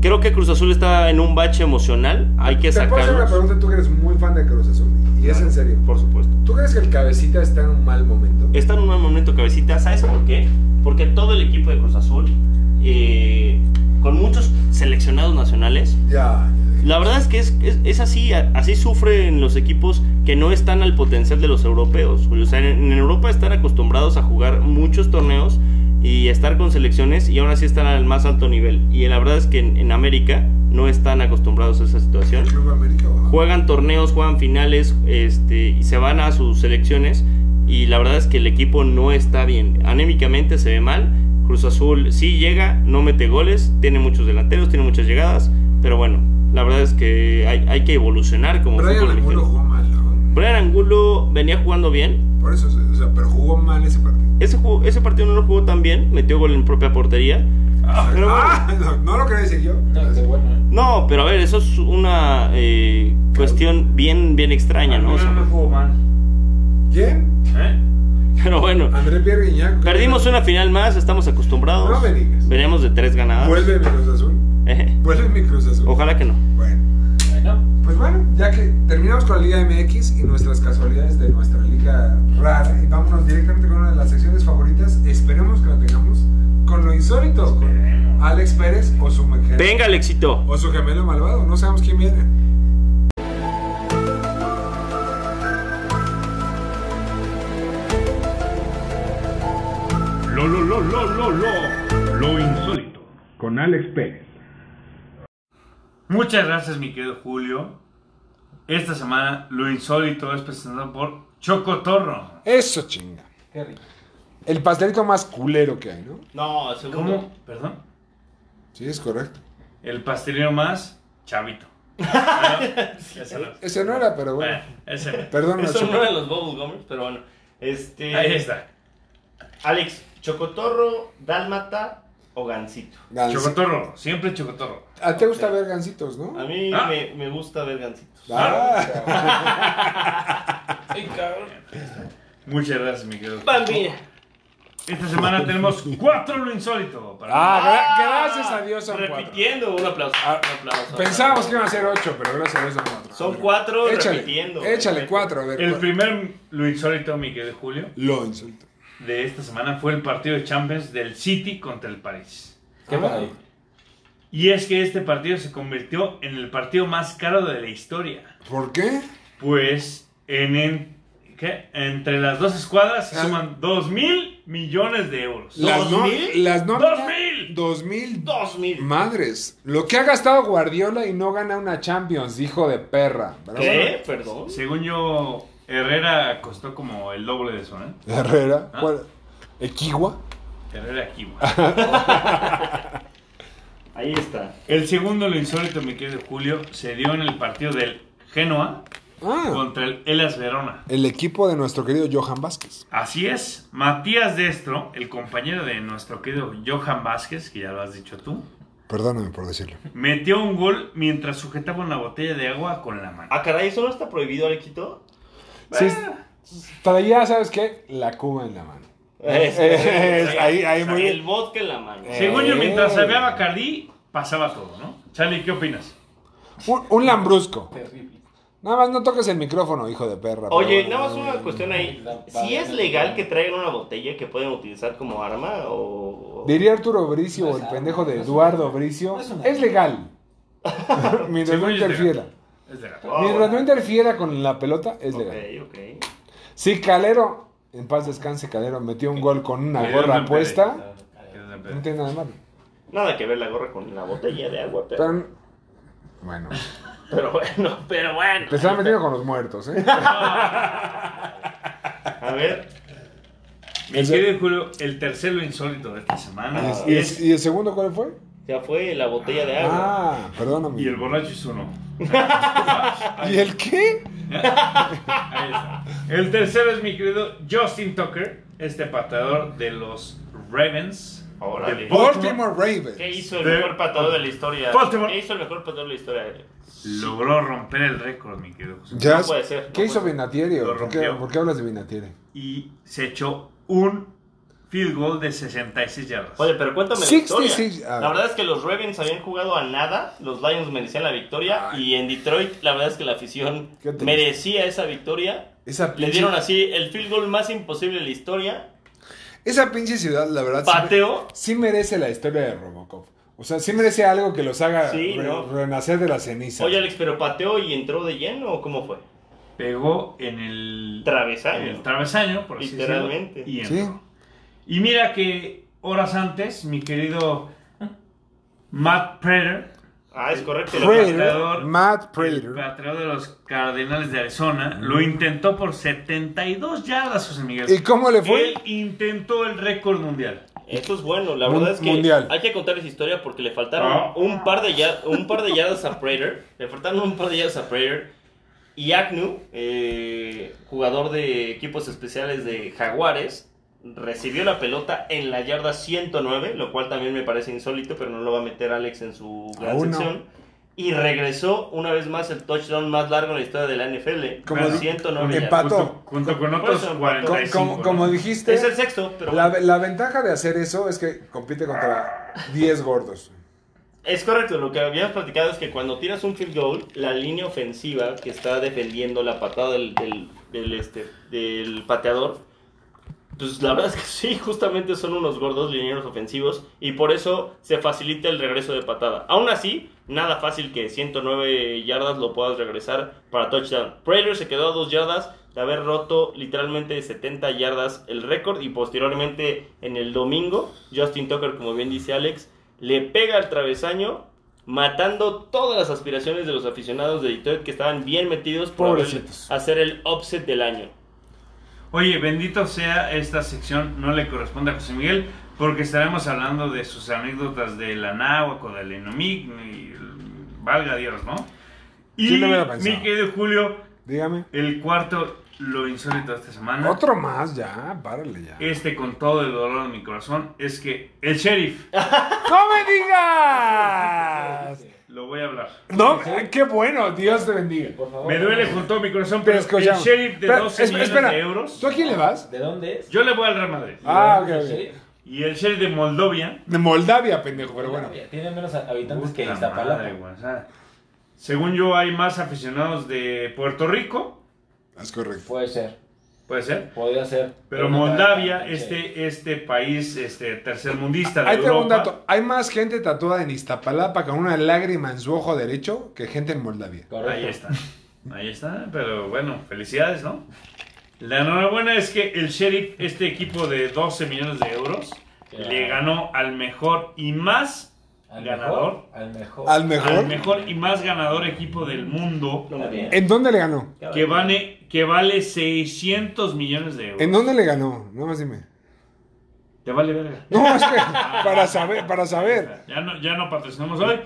B: Creo que Cruz Azul está en un bache emocional. Hay que
A: Te puedo hacer una
B: sacarlo.
A: pregunta, tú que eres muy fan de Cruz Azul. Y es en serio.
B: Por supuesto.
A: ¿Tú crees que el cabecita está en un mal momento?
B: Está en un mal momento cabecita. ¿Sabes por qué? Porque todo el equipo de Cruz Azul. eh, con muchos seleccionados nacionales.
A: Ya.
B: La verdad es que es, es, es así, así sufren los equipos que no están al potencial de los europeos. O sea, en, en Europa están acostumbrados a jugar muchos torneos y estar con selecciones y aún así están al más alto nivel. Y la verdad es que en, en América no están acostumbrados a esa situación.
A: ¿El Club América?
B: Juegan torneos, juegan finales este, y se van a sus selecciones y la verdad es que el equipo no está bien. Anémicamente se ve mal. Cruz Azul sí llega, no mete goles, tiene muchos delanteros, tiene muchas llegadas, pero bueno, la verdad es que hay, hay que evolucionar como
A: Brian
B: fútbol
A: Angulo jugó mal, ¿no?
B: Brian Angulo venía jugando bien.
A: Por eso, o sea, pero jugó mal ese partido.
B: Ese, ju- ese partido no lo jugó tan bien, metió gol en propia portería. Pero bueno.
A: ah, no, no lo quería decir yo.
C: No, bueno, ¿eh?
B: No, pero a ver, eso es una eh, cuestión bien, bien extraña, ¿no? O sea,
D: no jugó mal.
A: ¿Quién?
D: ¿Eh?
B: Pero bueno.
A: André Pierre Guignac.
B: Perdimos una final más, estamos acostumbrados.
A: No me digas.
B: Veníamos de tres ganadas.
A: Vuelve mi Cruz Azul.
B: Eh,
A: Vuelve mi Cruz Azul.
B: Ojalá que no.
A: Bueno.
C: Bueno,
A: Pues bueno, ya que terminamos con la Liga MX y nuestras casualidades de nuestra liga rara, y vámonos directamente con una de las secciones favoritas, esperemos que la tengamos con lo insólito, con. Alex Pérez o su, mujer-
B: Venga, Alexito.
A: o su gemelo malvado, no sabemos quién viene.
E: Lo, lo, lo, lo, lo, lo, lo insólito. Con Alex Pérez.
D: Muchas gracias, mi querido Julio. Esta semana lo insólito es presentado por Chocotorro.
A: Eso chinga.
C: qué rico.
A: El pastelito más culero que hay, ¿no?
B: No, segundo.
D: ¿Cómo? Perdón.
A: Sí, es correcto.
D: El pastelero más chavito. Ese no.
A: Ese no era, pero bueno.
D: Bueno, ese no.
A: Perdón,
B: Eso no eran los Bubble Gummers, pero bueno. Este.
D: Ahí está.
B: Alex, Chocotorro, Dálmata o Gansito.
A: Gansi-
D: Chocotorro, siempre chocotorro.
A: ¿A ti te gusta ver gansitos, no?
B: A mí
D: Ah.
B: me, me gusta ver Gansitos.
A: Ah.
C: Ay, cabrón.
D: Muchas gracias, mi querido.
B: Bambina.
D: Esta semana tenemos cuatro lo insólito. Para
A: Ah, gra- gracias a Dios son cuatro.
B: Repitiendo, un aplauso.
A: Ah,
B: un aplauso.
A: Pensábamos que iban a ser ocho, pero gracias a Dios son cuatro.
B: Son cuatro
A: Échale,
B: repitiendo.
A: Échale cuatro, a ver.
D: El
A: cuál-
D: primer lo insólito, mi querido Julio,
A: Lo insulto.
D: De esta semana fue el partido de Champions del City contra el París.
C: ¿Qué pasa ahí?
D: Y es que este partido se convirtió en el partido más caro de la historia.
A: ¿Por qué?
D: Pues en, en- ¿qué? entre las dos escuadras se
A: Ah.
D: suman 2 mil millones de euros.
A: Las, no,
B: mil?
A: las nóminas-
D: ¡Dos mil!
A: Dos mil.
B: Dos mil.
A: Madres. Lo que ha gastado Guardiola y no gana una Champions, hijo de perra.
B: ¿Qué? Perdón.
D: Según yo, Herrera costó como el doble de eso, ¿eh?
A: Herrera.
D: Ah.
A: ¿cuál? ¿Equigua?
D: Herrera güey.
B: Ahí está.
D: El segundo, lo insólito, mi querido Julio, se dio en el partido del Genoa
A: Ah,
D: contra el Elas Verona.
A: el equipo de nuestro querido Johan Vázquez.
D: Así es, Matías Destro, el compañero de nuestro querido Johan Vázquez, que ya lo has dicho tú,
A: Perdóname por decirlo.
D: metió un gol mientras sujetaba una botella de agua con la mano.
B: Ah, caray, ¿eso no está prohibido, Alexito?
A: Sí, todavía, ¿sabes qué? La cuba en la mano. Eh, ahí- ahí muy bien.
B: El vodka en la mano.
A: Eh.
D: Según yo, mientras había Bacardí, pasaba todo, ¿no? Charlie, ¿qué opinas?
A: Un, un lambrusco.
C: Terrible.
A: Nada más no toques el micrófono, hijo de perra.
B: Oye, nada más una cuestión ahí. Si es legal que traigan una botella que pueden utilizar como arma o...
A: Diría Arturo Bricio
C: No
A: o
C: es
A: el pendejo de
C: no es
A: Eduardo Bricio.
C: no es
A: Es legal. Mientras no
D: es
A: interfiera.
D: Es legal.
B: Ah,
A: Mientras no interfiera con la pelota, es legal.
B: ok.
A: Si Calero, en paz descanse Calero, metió un gol con una gorra puesta, no tiene nada de malo.
B: Nada que ver la gorra con la botella de agua, pero...
A: Pero, bueno,
B: Pero bueno, pero bueno.
A: te están metiendo con los muertos, ¿eh?
B: A ver.
D: Mi querido Julio, el tercer lo insólito de esta semana
A: ¿Y,
D: es...
A: el, y el segundo cuál fue?
B: Ya fue la botella de agua.
A: Ah, perdóname.
D: Y el borracho hizo uno.
A: ¿Y el qué?
D: Ahí está. El tercero es mi querido Justin Tucker, este pateador de los Ravens.
B: Órale.
D: de
A: Baltimore Ravens.
B: ¿Qué hizo el
D: De-
B: mejor pateador de la historia?
D: Baltimore.
B: ¿Qué hizo el mejor pateador de la historia?
D: Logró romper el récord, mi querido José.
A: Ya-
B: No puede ser, no
A: ¿Qué hizo Vinatieri? ¿Por por qué hablas de Vinatieri?
D: Y se echó un field goal de 66 yardas.
B: Oye, pero cuéntame la
A: 66,
B: historia.
A: a
B: La
A: ver.
B: verdad es que los Ravens habían jugado a nada, los Lions merecían la victoria y en Detroit la verdad es que la afición merecía esa victoria.
A: Esa
B: Le dieron así el field goal más imposible de la historia.
A: esa pinche ciudad, la verdad, sí,
B: Pateó.
A: sí merece la historia de Robocop. O sea, sí merece algo que los haga
B: Sí,
A: re-
B: ¿no?
A: renacer de la ceniza.
B: Oye Alex, pero pateó y entró de lleno o cómo fue?
D: Pegó en el
B: Travesaño.
D: en el travesaño, por así
B: Literalmente.
D: decirlo, y
A: Sí.
D: Y mira que horas antes, mi querido Matt Prater,
B: Ah, es correcto.
D: el
A: Prater,
D: pateador-
A: Matt
D: el
A: Prater.
D: pateador de los Cardenales de Arizona, lo intentó por 72 yardas, José Miguel.
A: ¿Y cómo le fue?
D: Él intentó el récord mundial.
B: Esto es bueno, la verdad es que
A: mundial.
B: hay que contar esa historia porque le faltaron
D: Ah.
B: un, par de ya- un par de yardas a Prater, le faltaron un par de yardas a Prater y Agnew, eh, jugador de equipos especiales de Jaguares, recibió la pelota en la yarda 109, lo cual también me parece insólito, pero no lo va a meter Alex en su gran
A: Aún no.
B: sección. Y regresó una vez más el touchdown más largo en la historia de la NFL,
A: Como
B: con
A: di-
B: 109 yardas.
A: empató.
D: Junto, junto con otros
B: eso empató.
A: Co-
D: 45.
A: como,
D: ¿no?
A: como dijiste,
B: Es el sexto, pero
A: la,
B: bueno.
A: la ventaja de hacer eso es que compite contra 10 gordos.
B: Es correcto, lo que habíamos platicado es que cuando tiras un field goal, la línea ofensiva que está defendiendo la patada del, del, del, este, del pateador, pues la verdad es que sí, justamente son unos gordos linieros ofensivos y por eso se facilita el regreso de patada. Aún así, nada fácil que 109 yardas lo puedas regresar para touchdown. Prater se quedó a 2 yardas de haber roto literalmente 70 yardas el récord y posteriormente en el domingo, Justin Tucker, como bien dice Alex, le pega al travesaño matando todas las aspiraciones de los aficionados de Detroit que estaban bien metidos por hacer el upset del año.
D: Oye, bendito sea esta sección, no le corresponde a José Miguel, porque estaremos hablando de sus anécdotas de la náhuac o del Enomic, y valga Dios, ¿no? Y
A: Sí lo
D: mi querido Julio,
A: Dígame.
D: el cuarto, lo insólito de esta semana,
A: Otro más, ya, párale ya.
D: este con todo el dolor de mi corazón, es que el sheriff,
A: ¡No me digas!
D: lo voy a hablar.
A: No, qué bueno, Dios te bendiga.
C: Por favor.
D: Me duele con todo mi corazón,
A: Pero
D: el sheriff de
A: Pero,
D: 12
A: esp-
D: millones
A: espera,
D: de euros,
A: ¿Tú a quién le vas?
C: ¿De dónde es?
D: yo le voy al Real Madrid.
A: Ah, ok.
D: Y el sheriff de Moldovia,
A: De Moldavia, pendejo, pero bueno.
C: Tiene menos habitantes que Iztapalapa.
D: o sea, según yo, hay más aficionados de Puerto Rico,
A: Es correcto.
C: Puede ser,
D: puede ser.
C: podría ser.
D: Pero Moldavia, este, este país este, tercermundista de
A: Ahí tengo un dato. Hay más gente tatuada en Iztapalapa con una lágrima en su ojo derecho que gente en Moldavia.
C: Correcto.
D: ahí está. Ahí está, pero bueno, felicidades, ¿no? La enhorabuena es que el Sheriff, este equipo de 12 millones de euros, le ganó al mejor y más
C: Al
D: ganador.
C: mejor. Al mejor.
A: Al mejor.
D: al mejor y más ganador equipo del mundo.
A: ¿En dónde le ganó?
D: que vale, que vale 600 millones de euros.
A: ¿En dónde le ganó? No más dime.
D: Te vale verga.
A: No, es que para saber, para saber.
D: Ya no, ya no patrocinamos hoy.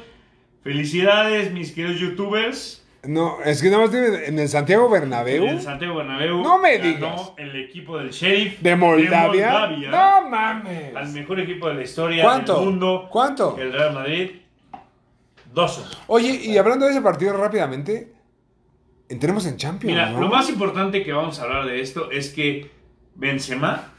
D: Felicidades, mis queridos youtubers.
A: No, es que nada más dime, en el Santiago Bernabéu
D: En Santiago Bernabéu.
A: No me
D: ganó
A: digas.
D: el equipo del Sheriff
A: de Moldavia.
D: Moldavia,
A: No mames.
D: Al mejor equipo de la historia
A: ¿Cuánto?
D: del mundo.
A: ¿Cuánto?
D: El Real Madrid. Dos.
A: Oye, y hablando de ese partido rápidamente, entremos en Champions.
D: Mira,
A: ¿no?
D: lo más importante que vamos a hablar de esto es que Benzema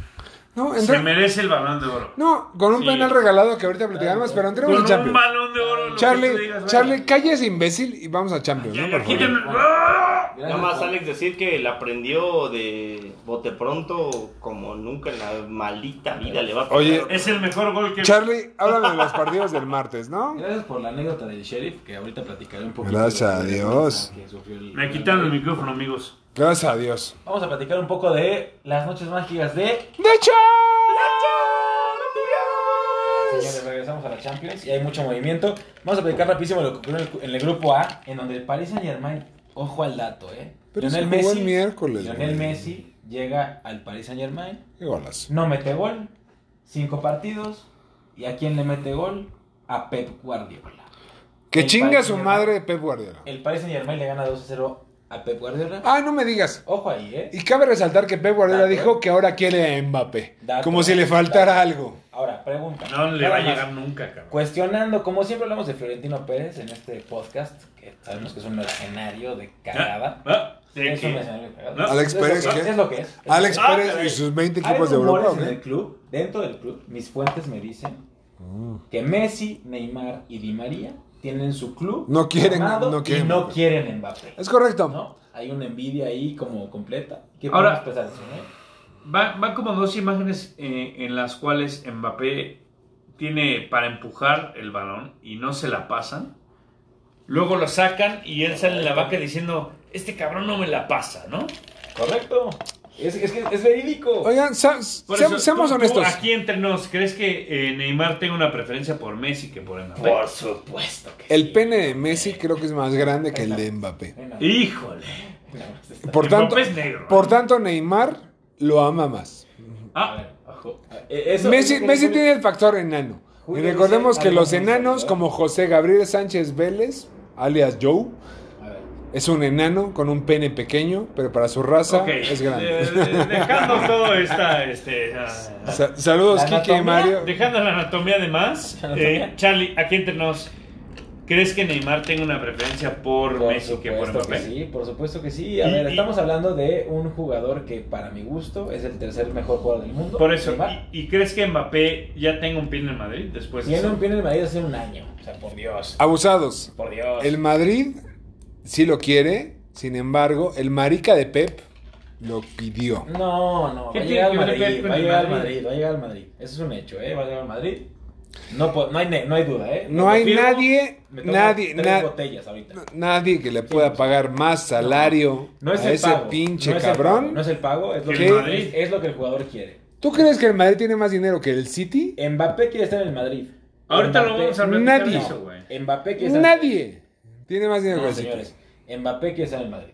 A: No,
D: se merece el balón de oro.
A: no, con un
D: Sí.
A: penal regalado que ahorita platicaremos, pero entremos
D: Con
A: en
D: un
A: Champions.
D: balón de oro.
A: Charlie,
D: digas,
A: Charlie, ese imbécil y vamos a Champions,
D: Ya,
A: ¿no? Por favor.
D: quítenme- ¡Ah!
B: Nada más Alex decir que la aprendió de bote pronto como nunca en la maldita vida le va a
A: Oye.
D: Es el mejor gol que
A: Charlie, háblame de los partidos del martes, ¿no?
C: Gracias por la anécdota del sheriff, que ahorita platicaré un poquito.
A: Gracias
C: de-
A: a Dios.
C: el-
D: Me quitaron el micrófono, amigos.
A: Gracias a Dios.
C: Vamos a platicar un poco de las noches mágicas de...
A: ¡De!
C: Señores, regresamos a la Champions y hay mucho movimiento. Vamos a platicar rapidísimo lo que ocurrió en el, en el grupo A, en donde el Paris Saint Germain, ojo al dato, ¿eh?
A: Pero se jugó el miércoles,
C: Lionel
A: güey.
C: Messi llega al Paris Saint Germain,
A: Qué golazo.
C: no mete gol, cinco partidos, y a quién le mete gol? A Pep Guardiola.
A: Que
C: El
A: chinga
C: Paris
A: su madre Pep Guardiola.
C: El Paris Saint Germain le gana 2-0 a Pep Guardiola.
A: Ah, no me digas.
C: Ojo ahí, ¿eh?
A: Y cabe resaltar que Pep Guardiola
C: Dato.
A: dijo que ahora quiere a Mbappé.
C: Dato.
A: Como si le faltara algo.
C: Ahora, pregunta.
D: No le va a llegar nunca, cabrón.
C: Cuestionando, como siempre hablamos de Florentino Pérez en este podcast, que sabemos que es un mercenario de cagada.
D: Ah, ¿de
C: Es un
D: qué?
C: mercenario de cagada.
D: No.
A: Alex Pérez, ¿qué?
C: Es lo que es. Es
A: Alex
C: lo que es.
D: Ah,
A: Pérez y sus 20
C: Hay
A: equipos de Europa.
C: club, dentro del club, mis fuentes me dicen que Messi, Neymar y Di María tienen su club
A: No quieren- no quieren
C: y no
A: Mbappé.
C: quieren Mbappé.
A: Es correcto.
C: ¿no? Hay una envidia ahí como completa. ¿Qué
D: Ahora-
C: pensar de eso, no?
D: Va- Van como dos imágenes eh, en las cuales Mbappé tiene para empujar el balón y no se la pasan. Luego lo sacan y él sale en la vaca diciendo, este cabrón no me la pasa, ¿no?
C: Correcto. Es, es que es verídico.
A: Oigan, seamos,
D: eso,
A: seamos
D: tú- tú
A: honestos.
D: aquí entre nos, ¿crees que eh, Neymar tenga una preferencia por Messi que por Mbappé?
C: Por supuesto que
A: El
C: sí.
A: pene de Messi creo que es más grande que el de Mbappé.
D: Híjole.
A: Por tanto,
D: negro.
A: por tanto, Neymar lo ama más.
C: A
D: Ah,
C: ver, ojo. Eh, eso-
A: Messi,
C: eso
A: Messi tiene el factor enano. Y recordemos
C: dice
A: que los enanos,
C: ¿eh?
A: como José Gabriel Sánchez Vélez, alias Joe. Es un enano con un pene pequeño, pero para su raza es grande.
D: Eh, eh, dejando todo esta, este, ah,
A: Sa- saludos, Kike y Mario.
D: dejando la anatomía de más,
C: La anatomía.
D: eh, Charlie, aquí entre nos, ¿crees que Neymar tenga una preferencia por,
C: Por
D: Messi que por
C: supuesto que
D: Mbappé?
C: sí, por supuesto que sí. A
D: Y-
C: ver,
D: y-
C: estamos hablando de un jugador que para mi gusto es el tercer mejor jugador del mundo.
D: Por eso. ¿y, y crees que Mbappé ya tenga un pie en el Madrid después de
C: Tiene un pie en el Madrid hace un año. O sea, por Dios.
A: Abusados.
C: Por Dios.
A: El Madrid sí lo quiere, sin embargo, el marica de Pep lo pidió.
C: No, no, va
D: ¿Qué
C: a llegar al
D: ver
C: Madrid,
D: Pep
C: va a llegar al
D: Madrid?
C: Va a llegar al Madrid. Eso es un hecho, ¿eh? Va a llegar al Madrid. No, no, hay, no hay duda, ¿eh?
A: No hay
C: firmo,
A: nadie, nadie,
C: tres
A: na-
C: botellas ahorita.
A: nadie que le pueda pagar más salario
C: No es
A: a
C: el
A: ese
C: pago,
A: pinche
C: no es el
A: cabrón.
C: no es el pago, es lo, que,
D: Madrid.
C: es, lo que el jugador quiere.
A: ¿Tú crees que el Madrid tiene más dinero que el City?
C: Mbappé quiere estar en el Madrid.
D: Ahorita lo vamos a platicar
A: Nadie.
D: eso, güey.
C: Mbappé quiere estar en el
A: Nadie tiene más dinero
C: No,
A: que el City.
C: señores. Mbappé quiere estar en el Madrid.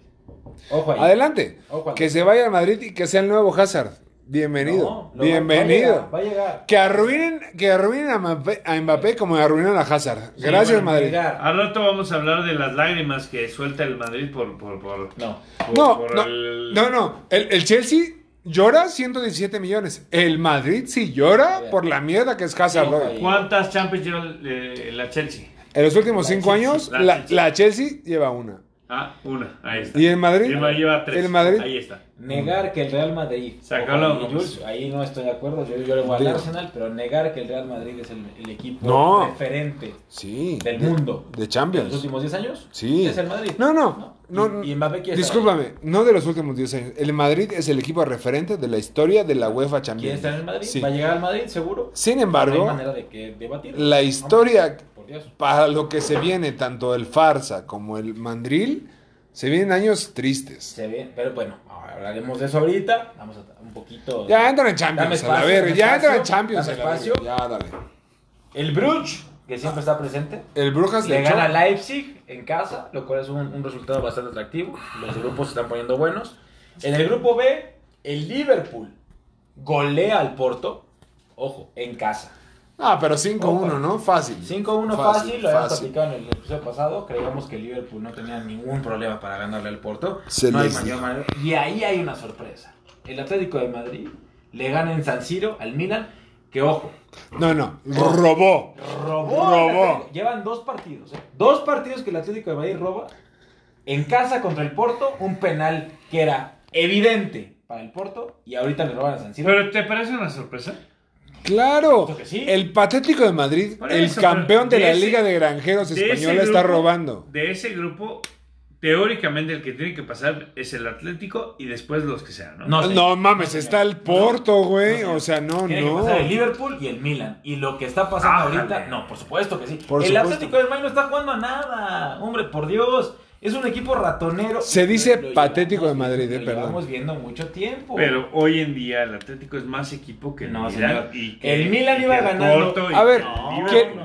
C: Ojo ahí.
A: Adelante.
C: Ojo.
A: Que se vaya al Madrid y que sea el nuevo Hazard. Bienvenido.
C: No,
A: Bienvenido.
C: Va a llegar. Va a llegar.
A: Que arruinen, que arruinen a Mbappé, a Mbappé como arruinan a Hazard.
D: Sí,
A: Gracias,
D: bueno,
A: Madrid.
D: Al rato vamos a hablar de las lágrimas que suelta el Madrid por... por, por,
C: No.
D: por-
A: No,
D: por
A: no,
D: el-
A: no, no. El, el Chelsea llora 117 millones. El Madrid sí llora por la mierda que es Hazard.
C: Sí.
D: ¿Cuántas Champions lleva eh, la Chelsea?
A: En los últimos
C: La
A: cinco
C: Chelsea,
A: años,
D: la
A: la,
D: Chelsea.
A: la Chelsea lleva una.
D: Ah, una, ahí está.
A: ¿Y el Madrid?
D: El Madrid lleva tres.
A: El Madrid.
D: Ahí está.
C: Negar que el Real Madrid. Ojo
D: acabó,
C: ahí, no estoy de acuerdo. Yo, yo le voy al. Arsenal, pero negar que el Real Madrid es el, el equipo
A: No.
C: referente
A: Sí.
C: del
A: de-
C: mundo
A: De
C: de
A: Champions.
C: los últimos 10 años.
A: Sí.
C: Es el Madrid.
A: No, no. no,
C: Y, y Mbappé quiere
A: Discúlpame, no de los últimos 10 años. El Madrid es el equipo referente de la historia de la UEFA
C: ahí. ¿Quiere
A: Champions.
C: estar en el Madrid?
A: Sí.
C: ¿Va a llegar al Madrid? Seguro.
A: Sin
C: no hay
A: embargo,
C: manera de que debatir.
A: la historia. Para lo que se viene, tanto el Farsa como el Mandril, se vienen años tristes.
C: Se pero bueno, hablaremos de eso ahorita. Vamos a un poquito.
A: Ya entran en Champions, a la verga. Ya entran en Champions, a la. Ya, dale.
C: El Bruges, que siempre está presente.
A: El Brujas
C: Le gana Leipzig en casa, lo cual es un, un resultado bastante atractivo. Los grupos se están poniendo buenos. En el grupo B, el Liverpool golea al Porto. Ojo, en casa.
A: Ah, pero 5-1, ¿no? Fácil.
C: 5-1 fácil,
A: Fácil,
C: lo habíamos
A: fácil.
C: platicado en el episodio pasado. Creíamos que el Liverpool no tenía ningún problema para ganarle al Porto.
A: Se
C: no hay mayor manera. Y ahí hay una sorpresa. El Atlético de Madrid le gana en San Siro al Milan. Que ojo,
A: No, no. Robó.
C: robó.
A: Robó.
C: el Atlético. Llevan dos partidos. ¿eh? Dos partidos que el Atlético de Madrid roba. En casa contra el Porto, un penal que era evidente para el Porto. Y ahorita le roban a San Siro.
D: ¿Pero te parece una sorpresa?
A: Claro.
C: Sí.
A: El patético de Madrid, el campeón de,
D: de
A: la
D: ese-
A: Liga de Granjeros
D: De
A: Española está
D: grupo-
A: robando.
D: De ese grupo, teóricamente el que tiene que pasar es el Atlético y después los que sean, ¿no?
C: No,
A: mames, está el Porto, güey. o sea, no,
C: Tiene que
A: no.
C: pasar el Liverpool y el Milan. Y lo que está pasando ahorita, no, por supuesto que sí.
A: Por
C: el
A: supuesto.
C: Atlético de Madrid no está jugando a nada. Hombre, por Dios. Es un equipo ratonero.
A: Se dice
C: Lo
A: patético de Madrid, eh,
C: lo
A: perdón.
C: llevamos viendo mucho tiempo.
D: Pero hoy en día el Atlético es más equipo que el
C: No,
D: Milan.
C: señor.
D: Y que,
C: El Milan iba
D: el
C: ganando.
A: A ver,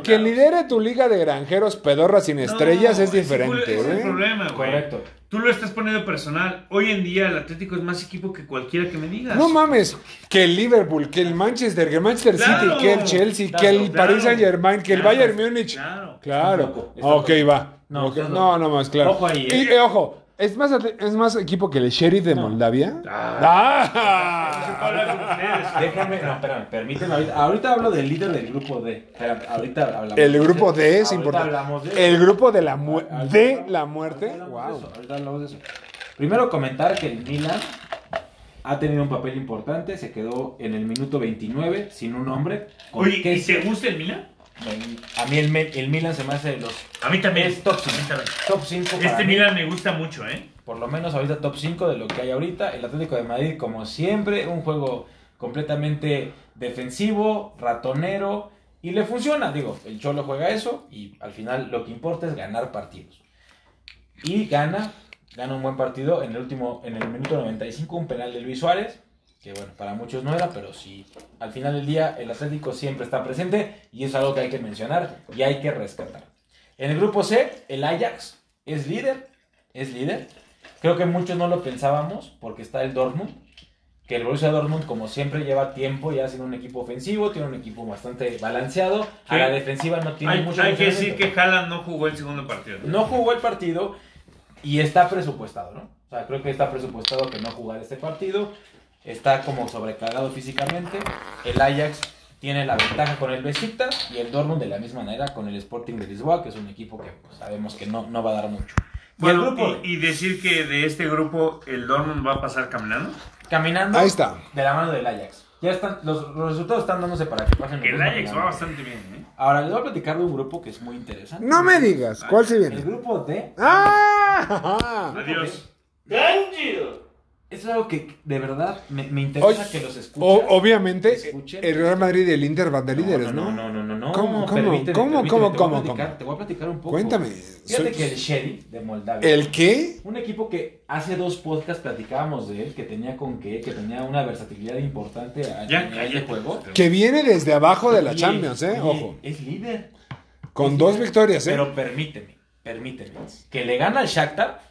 D: que el
C: No,
D: no.
A: lidere tu liga de granjeros pedorras sin estrellas
D: No,
A: es diferente,
D: es el
A: güey.
D: problema, güey.
C: Correcto.
D: Tú lo estás poniendo personal. Hoy en día el Atlético es más equipo que cualquiera que me digas.
A: No mames, que el Liverpool, que el Manchester, que el Manchester
D: Claro.
A: City, que el Chelsea,
C: Claro,
A: que el
D: claro.
A: Paris Saint Germain, que el Bayern Múnich.
D: Claro.
A: Claro. Ok, va.
C: No,
A: No, no más, claro.
C: Ojo ahí,
A: Y
C: eh.
A: eh, ojo, ¿Es más, ¿Es más equipo que el Sheriff de Moldavia? ¡Ah!
D: Ustedes.
C: Déjame, no, espérame, permíteme. Ahorita, ahorita hablo del líder del grupo D. Espérame, ahorita hablamos.
A: El grupo. D es
C: Ahorita
A: importante.
C: hablamos de
A: El grupo de la, mu-
C: Ahorita
A: de la
C: ahorita
A: muerte. Wow.
C: eso, ahorita hablamos de eso. Primero comentar que el Milan ha tenido un papel importante. Se quedó en el minuto 29 sin un hombre.
D: Oye, ¿y te gusta el Milan?
C: A mí el, el Milan se me hace de los
D: A mí también.
C: Es top
D: A mí también.
C: top 5 para
D: Este
C: mí.
D: Milan me gusta mucho, ¿eh?
C: por lo menos ahorita top 5 de lo que hay ahorita. El Atlético de Madrid, como siempre, un juego completamente defensivo, ratonero, y le funciona. Digo, el Cholo juega eso y al final lo que importa es ganar partidos. Y gana, gana un buen partido en el último, en el minuto 95, un penal de Luis Suárez, que bueno, para muchos no era, pero sí, al final del día el Atlético siempre está presente y es algo que hay que mencionar y hay que rescatar. En el grupo C, el Ajax es líder, es líder. Creo que muchos no lo pensábamos porque está el Dortmund, que el Borussia Dortmund como siempre lleva tiempo ya siendo un equipo ofensivo, tiene un equipo bastante balanceado, a
D: Sí.
C: la defensiva no tiene
D: Hay,
C: mucho
D: hay que decir que Haaland no jugó el segundo partido.
C: No jugó el partido y está presupuestado, ¿no? O sea, creo que está presupuestado que no jugar este partido. Está como sobrecargado físicamente. El Ajax tiene la ventaja con el Besiktas y el Dortmund de la misma manera con el Sporting de Lisboa, que es un equipo que pues, sabemos que no, no va a dar mucho. Y el
D: Bueno,
C: grupo
D: y, y decir que de este grupo el Dortmund va a pasar caminando.
C: caminando
A: Ahí está.
C: de la mano del Ajax. Ya están, los, los resultados están dándose para que pasen.
D: El Ajax va bastante bien, ¿eh?
C: Ahora les voy a platicar de un grupo que es muy interesante.
A: No me digas, ¿cuál se
C: El
A: viene?
C: grupo D
A: ¡Ah!
D: Adiós.
B: ¡Gancho!
C: Es algo que de verdad me, me interesa
A: Oye,
C: que los escuchen.
A: O- obviamente,
C: Escuchen.
A: el Real Madrid y el Inter van de líderes,
C: no,
A: ¿no?
C: no, no, no, no.
A: ¿Cómo, cómo,
C: permíteme,
A: cómo,
C: permíteme,
A: cómo,
C: te voy a
A: cómo,
C: platicar-
A: cómo?
C: Te voy a platicar un poco.
A: Cuéntame.
C: Fíjate
A: Soy-
C: que el Sheriff de Moldavia.
A: ¿El qué?
C: Un equipo que hace dos podcasts platicábamos de él, que tenía con qué, que tenía una versatilidad importante a nivel de juego.
A: Que viene desde abajo de la
C: Oye,
A: Champions, ¿eh?
C: oye,
A: Ojo.
C: Es líder.
A: Con
C: Es
A: dos
C: líder.
A: victorias, ¿eh?
C: Pero permíteme, permíteme. Que le gana al Shakhtar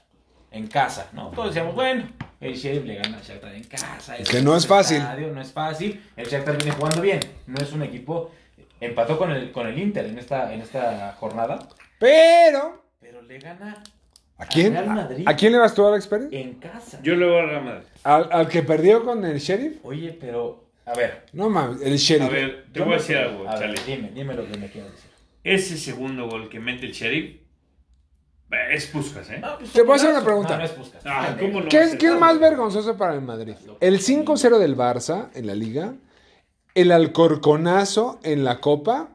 C: en casa, ¿no? Todos decíamos, bueno, el Sheriff le gana al Shakhtar en casa.
A: Que no es fácil.
C: estadio, no es fácil. El Shakhtar viene jugando bien. No es un equipo... Empató con el, con el Inter en esta, en esta jornada.
A: Pero,
C: Pero le gana
A: ¿a quién?
C: Real Madrid.
A: ¿A quién le vas tú a Alex Pérez?
C: en casa.
D: Yo le voy a Real Madrid.
A: ¿Al, al que perdió con el Sheriff?
C: Oye, pero... A ver.
A: No mames, el Sheriff.
D: A ver, te
C: yo
D: voy a
C: me-
D: decir algo,
C: a ver,
D: Charlie.
C: dime, dime lo que me quieras decir.
D: Ese segundo gol que mete el Sheriff es Puskas, ¿eh?
C: No, pues,
A: Te voy a hacer una pregunta.
C: No, no es Puskas.
D: Ah, ¿cómo no?
A: ¿Qué es, qué es más vergonzoso para el Madrid? ¿El 5-0 del Barça en la Liga? ¿El alcorconazo en la Copa?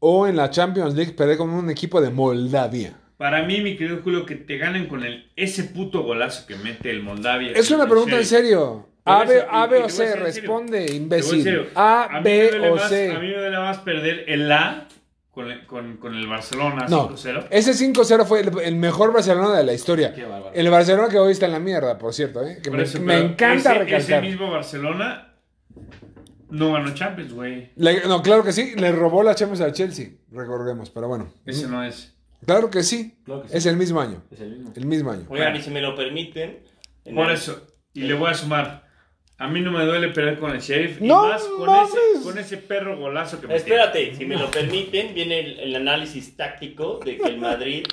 A: ¿O en la Champions League perder con un equipo de Moldavia?
D: Para mí, mi querido Julio, que te ganen con el, ese puto golazo que mete el Moldavia.
A: Es una pregunta en serio. A, B, A, o C, responde, imbécil. A, B o C.
D: A mí me duele más perder el A con, el- con, con el Barcelona
A: No,
D: 5-0.
A: ese 5-0 fue el, el mejor Barcelona de la historia.
C: Qué bárbaro.
A: El Barcelona que hoy está en la mierda, por cierto. ¿eh? Que
D: Por
A: me,
D: eso,
A: me encanta
D: ese,
A: recalcar.
D: Ese mismo Barcelona no ganó Champions, güey.
A: No, claro que sí, le robó la Champions al Chelsea, recordemos, pero bueno.
D: Ese no es.
A: Claro que sí,
C: Claro que sí.
A: es el mismo año.
C: Es el mismo.
A: El mismo año.
B: Oigan, y si me lo permiten. en
D: Por
B: el-
D: eso. Y le voy a sumar. A mí no me duele perder con el Sheriff.
A: No
D: y más con
A: mames.
D: ese, con ese perro golazo que me
B: Espérate, si me lo permiten, viene el, el análisis táctico de que el Madrid,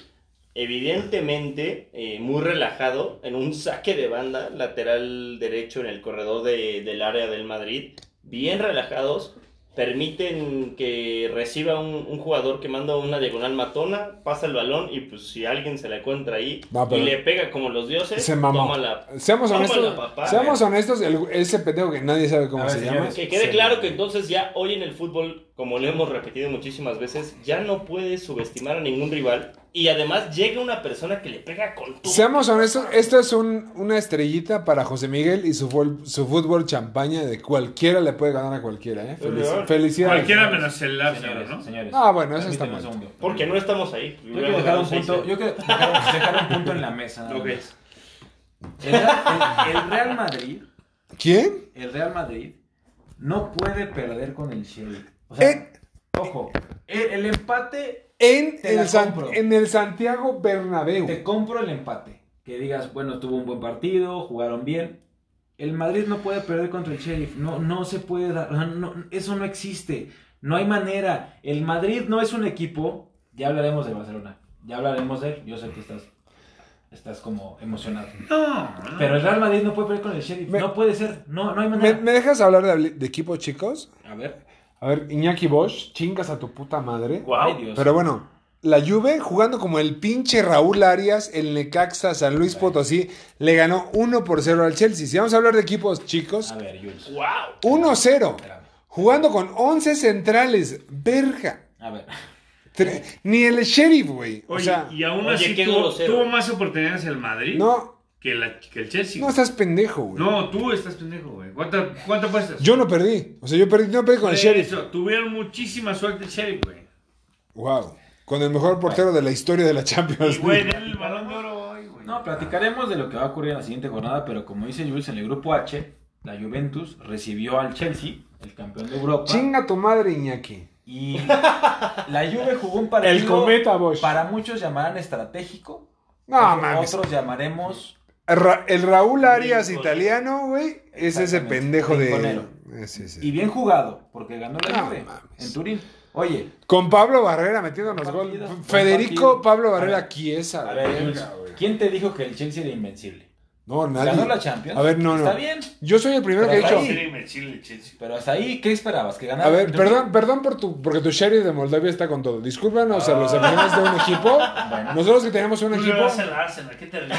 B: evidentemente, eh, muy relajado, en un saque de banda lateral derecho en el corredor de- del área del Madrid, bien relajados, permiten que reciba un, un jugador que manda una diagonal matona, pasa el balón y pues si alguien se la encuentra ahí y le pega como los dioses,
A: Se mamó.
B: toma la-
A: Seamos
B: toma
A: honestos,
B: la papá.
A: seamos honestos, el- ese pendejo que nadie sabe cómo
C: ver,
A: se llama.
B: Que quede
C: Sí.
B: claro que entonces ya hoy en el fútbol, como lo hemos repetido muchísimas veces, ya no puedes subestimar a ningún rival y además llega una persona que le pega con tu...
A: Seamos honestos, esto es un- una estrellita para José Miguel y su, fútbol- su fútbol champaña de cualquiera le puede ganar a cualquiera, ¿eh? Felici- felicidades.
D: Cualquiera menos el
C: Señores,
D: ¿no?
C: señores.
A: Ah, bueno, eso está mal.
B: Porque no estamos ahí.
C: Yo quiero dejar un punto, yo quiero dejar, dejar un punto en la mesa. nada
D: Ok.
C: más. El, Real- el- el Real Madrid,
A: ¿Quién?
C: el Real Madrid no puede perder con el Sheriff. O sea,
A: Eh.
C: ojo, el, el empate
A: En
C: Te la
A: el, San-
C: compro.
A: en el Santiago Bernabéu.
C: Te compro el empate. Que digas, bueno, tuvo un buen partido, jugaron bien. El Madrid no puede perder contra el Sheriff. No, no se puede dar. no- eso no existe. No hay manera. El Madrid no es un equipo. Ya hablaremos de Barcelona. Ya hablaremos de él. Yo sé que estás estás como emocionado. Pero el Real Madrid no puede pelear con el Sheriff.
A: Me-
C: no puede ser. No, no hay
A: ¿Me,
C: manera.
A: me dejas hablar de, de equipos chicos?
C: A ver.
A: A ver, Iñaki Bosch, chingas a tu puta madre.
D: Guau.
C: Ay, Dios.
A: Pero bueno, la Juve jugando como el pinche Raúl Arias, el Necaxa San Luis Potosí, le ganó 1 por 0 al Chelsea. Si vamos a hablar de equipos chicos,
C: A ver, Jules.
B: ¡Wow!
A: 1-0.
C: Espérame.
A: Jugando con 11 centrales. Verga.
C: A ver.
A: Tre- Ni el sheriff, güey. O
D: Oye,
A: sea,
D: y aún
B: Oye,
D: así
B: qué
D: tuvo,
B: grosero.
D: tuvo más oportunidades el Madrid
A: no,
D: que, la- que el Chelsea.
A: no
D: güey.
A: estás pendejo, güey.
D: No, tú estás pendejo, güey. ¿Cuánto, ¿Cuánto apuestas?
A: Yo no perdí. O sea, yo perdí, no perdí con el sheriff.
D: eso, tuvieron muchísima suerte el Sheriff, güey.
A: Wow. Con el mejor portero de la historia de la Champions
D: Y, güey,
A: League.
D: denle el balón de oro hoy, güey.
C: No, platicaremos de lo que va a ocurrir en la siguiente jornada, pero como dice Jules, en el grupo H, la Juventus recibió al Chelsea, el campeón de Europa.
A: Chinga tu madre, Iñaki.
C: Y la Juve jugó un partido
A: El cometa Bosch.
C: para muchos llamarán estratégico.
A: No, mames.
C: otros llamaremos
A: Ra- el Raúl Arias italiano, güey, es ese pendejo de. Eh, sí, sí.
C: y bien jugado, porque ganó la
A: No
C: en Turín. Oye,
A: Con Pablo Barrera metiéndonos gol. Federico. Pablo Barrera Chiesa.
C: ¿quién te dijo que el Chelsea era invencible?
A: No, nadie.
C: Ganó la Champions.
A: A ver, no, no.
C: Está bien.
A: Yo soy el primero
C: Pero
A: que he dicho.
D: chile.
C: Pero hasta ahí, ¿qué esperabas? ¿Que ganara?
A: A ver,
C: el
A: perdón, perdón por tu, porque tu sheriff de Moldavia está con todo. Discúlpanos a los aficionados de un equipo.
C: Bueno.
A: Nosotros que tenemos un
D: Tú le
A: equipo,
D: vas al Arsenal, ¿qué te ríes?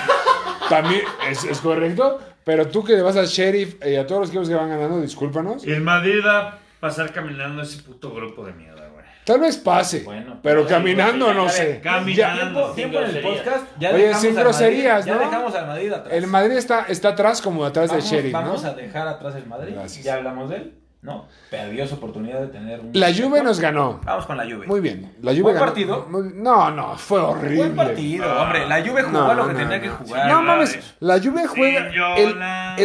A: también es, es correcto. Pero tú que le vas al sheriff y a todos los equipos que van ganando, discúlpanos.
D: El Madrid va a pasar caminando ese puto grupo de mierda.
A: Tal vez pase.
C: Bueno,
A: pero
C: pero-
A: caminando
B: A
A: no sé.
D: caminando.
C: Tiempo, en el
B: groserías.
C: podcast. Ya
A: Oye, sin
C: al Madrid-
A: groserías,
C: Ya
A: ¿no?
C: dejamos al Madrid atrás.
A: el Madrid está, está atrás como atrás
C: vamos,
A: del sheriff,
C: vamos
A: ¿no?
C: a dejar atrás el Madrid.
A: Gracias.
C: Ya hablamos de él. ¿No? Perdió su oportunidad de tener un.
A: La Juve nos ganó.
C: Vamos con la Juve.
A: Muy bien. La Juve
C: Buen
A: ganó.
C: partido.
A: No, no, fue horrible.
C: Buen partido, hombre. La Juve jugó
A: No,
C: lo que
A: no,
C: tenía
A: no.
C: que jugar.
A: No
D: Sí,
A: mames, la Juve juega. El,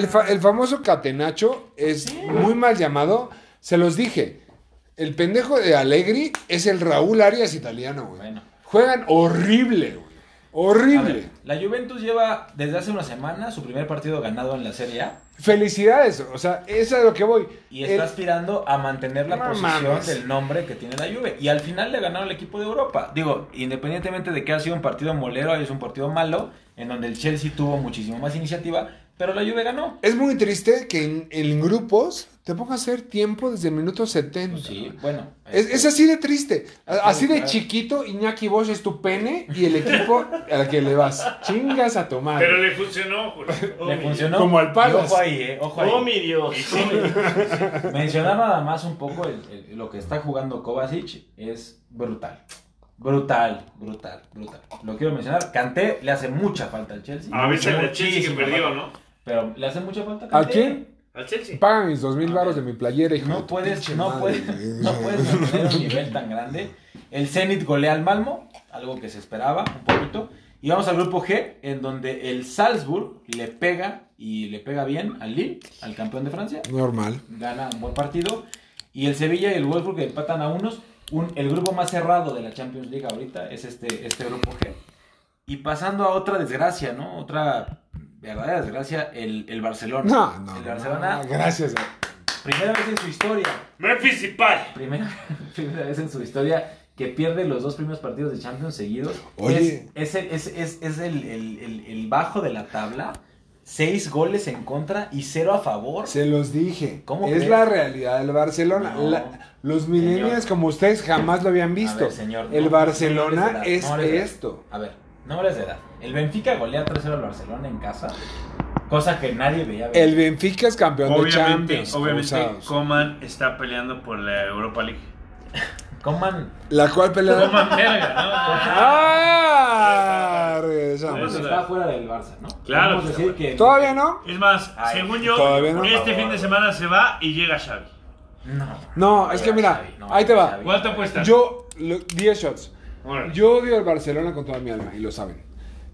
A: el, fa- el famoso Catenacho es muy mal llamado. Se los dije. El pendejo de Allegri es el Raúl Arias italiano, güey.
C: Bueno.
A: Juegan horrible, güey. Horrible.
C: ver, la Juventus lleva desde hace una semana su primer partido ganado en la Serie A
A: Felicidades. O sea, eso es a lo que voy.
C: y está
A: El-
C: aspirando a mantener la
A: No
C: posición
A: mames.
C: del nombre que tiene la Juve. Y al final le ganaron al equipo de Europa. Digo, independientemente de que ha sido un partido molero, es un partido malo, en donde el Chelsea tuvo muchísimo más iniciativa, pero la Juve ganó.
A: Es muy triste que en, en grupos te ponga a hacer tiempo desde el minuto 70.
C: Sí, bueno.
A: Es,
C: este,
A: es así de triste. A- Así de
C: claro.
A: chiquito, Iñaki Bosch es tu pene y el equipo al que le vas. Chingas a tu madre.
D: Pero le funcionó, güey.
C: Le funcionó.
A: Como al.
C: Y Ojo ahí, eh. Ojo ahí.
B: ¡Oh, mi Dios!
C: Mencionar nada más un poco el- el- lo que está jugando Kovacic es brutal. Brutal, brutal, brutal. Lo quiero mencionar. Kanté le hace mucha falta al Chelsea.
D: A veces el Chelsea que perdió,
C: falta.
D: ¿no?
C: Pero le hace mucha falta a
A: ¿A
C: Kanté.
A: quién?
D: Al Chelsea.
A: Paga mis dos mil
C: A
A: baros de mi playera, hijo
C: No puedes, no
A: madre,
C: puedes, no puedes mantener un nivel tan grande. El Zenit golea al Malmo, algo que se esperaba un poquito. Y vamos al grupo G, en donde el Salzburg le pega y le pega bien al Lille, al campeón de Francia.
A: Normal.
C: Gana un buen partido. Y el Sevilla y el Wolfsburg empatan a unos. Un- el grupo más cerrado de la Champions League ahorita es este, este grupo G. Y pasando a otra desgracia, ¿no? Otra verdadera desgracia, el, el Barcelona.
A: No, no.
C: El Barcelona,
A: no, gracias.
C: primera vez en su historia
D: Memphis Depay.
C: primera, primera vez en su historia que pierde los dos primeros partidos de Champions seguidos.
A: Oye.
C: Es, es, el, es, es- es el, el- el- el bajo de la tabla. Seis goles en contra y cero a favor.
A: Se los dije.
C: ¿Cómo
A: es
C: crees?
A: la realidad del Barcelona.
C: No.
A: La- los millennials
C: Señor.
A: como ustedes jamás lo habían
C: A
A: visto.
C: ver, señor,
A: el
C: no
A: Barcelona es esto.
C: A ver, no hables de edad. El Benfica golea 3-0 al Barcelona en casa. Cosa que nadie veía venir.
A: El Benfica es campeón de
D: Obviamente,
A: Champions.
D: obviamente
A: cruzados.
D: Coman está peleando por la Europa League.
C: Coman.
A: La cual pelea.
D: Coman verga,
A: ¡Ah!
C: Coman
A: Regresamos.
C: está fuera del Barça, ¿no?
D: Claro
C: Podemos
D: que
C: decir que.
A: ¿Todavía no?
D: ¿no? Es más,
C: Ay,
D: según yo,
A: no.
D: este fin de semana se va y llega Xavi.
C: No.
A: No, es que mira,
C: Xavi, no,
A: ahí te va.
D: ¿Cuánto cuesta?
A: Yo, lo- 10 shots. Yo odio al Barcelona con toda mi alma y lo saben.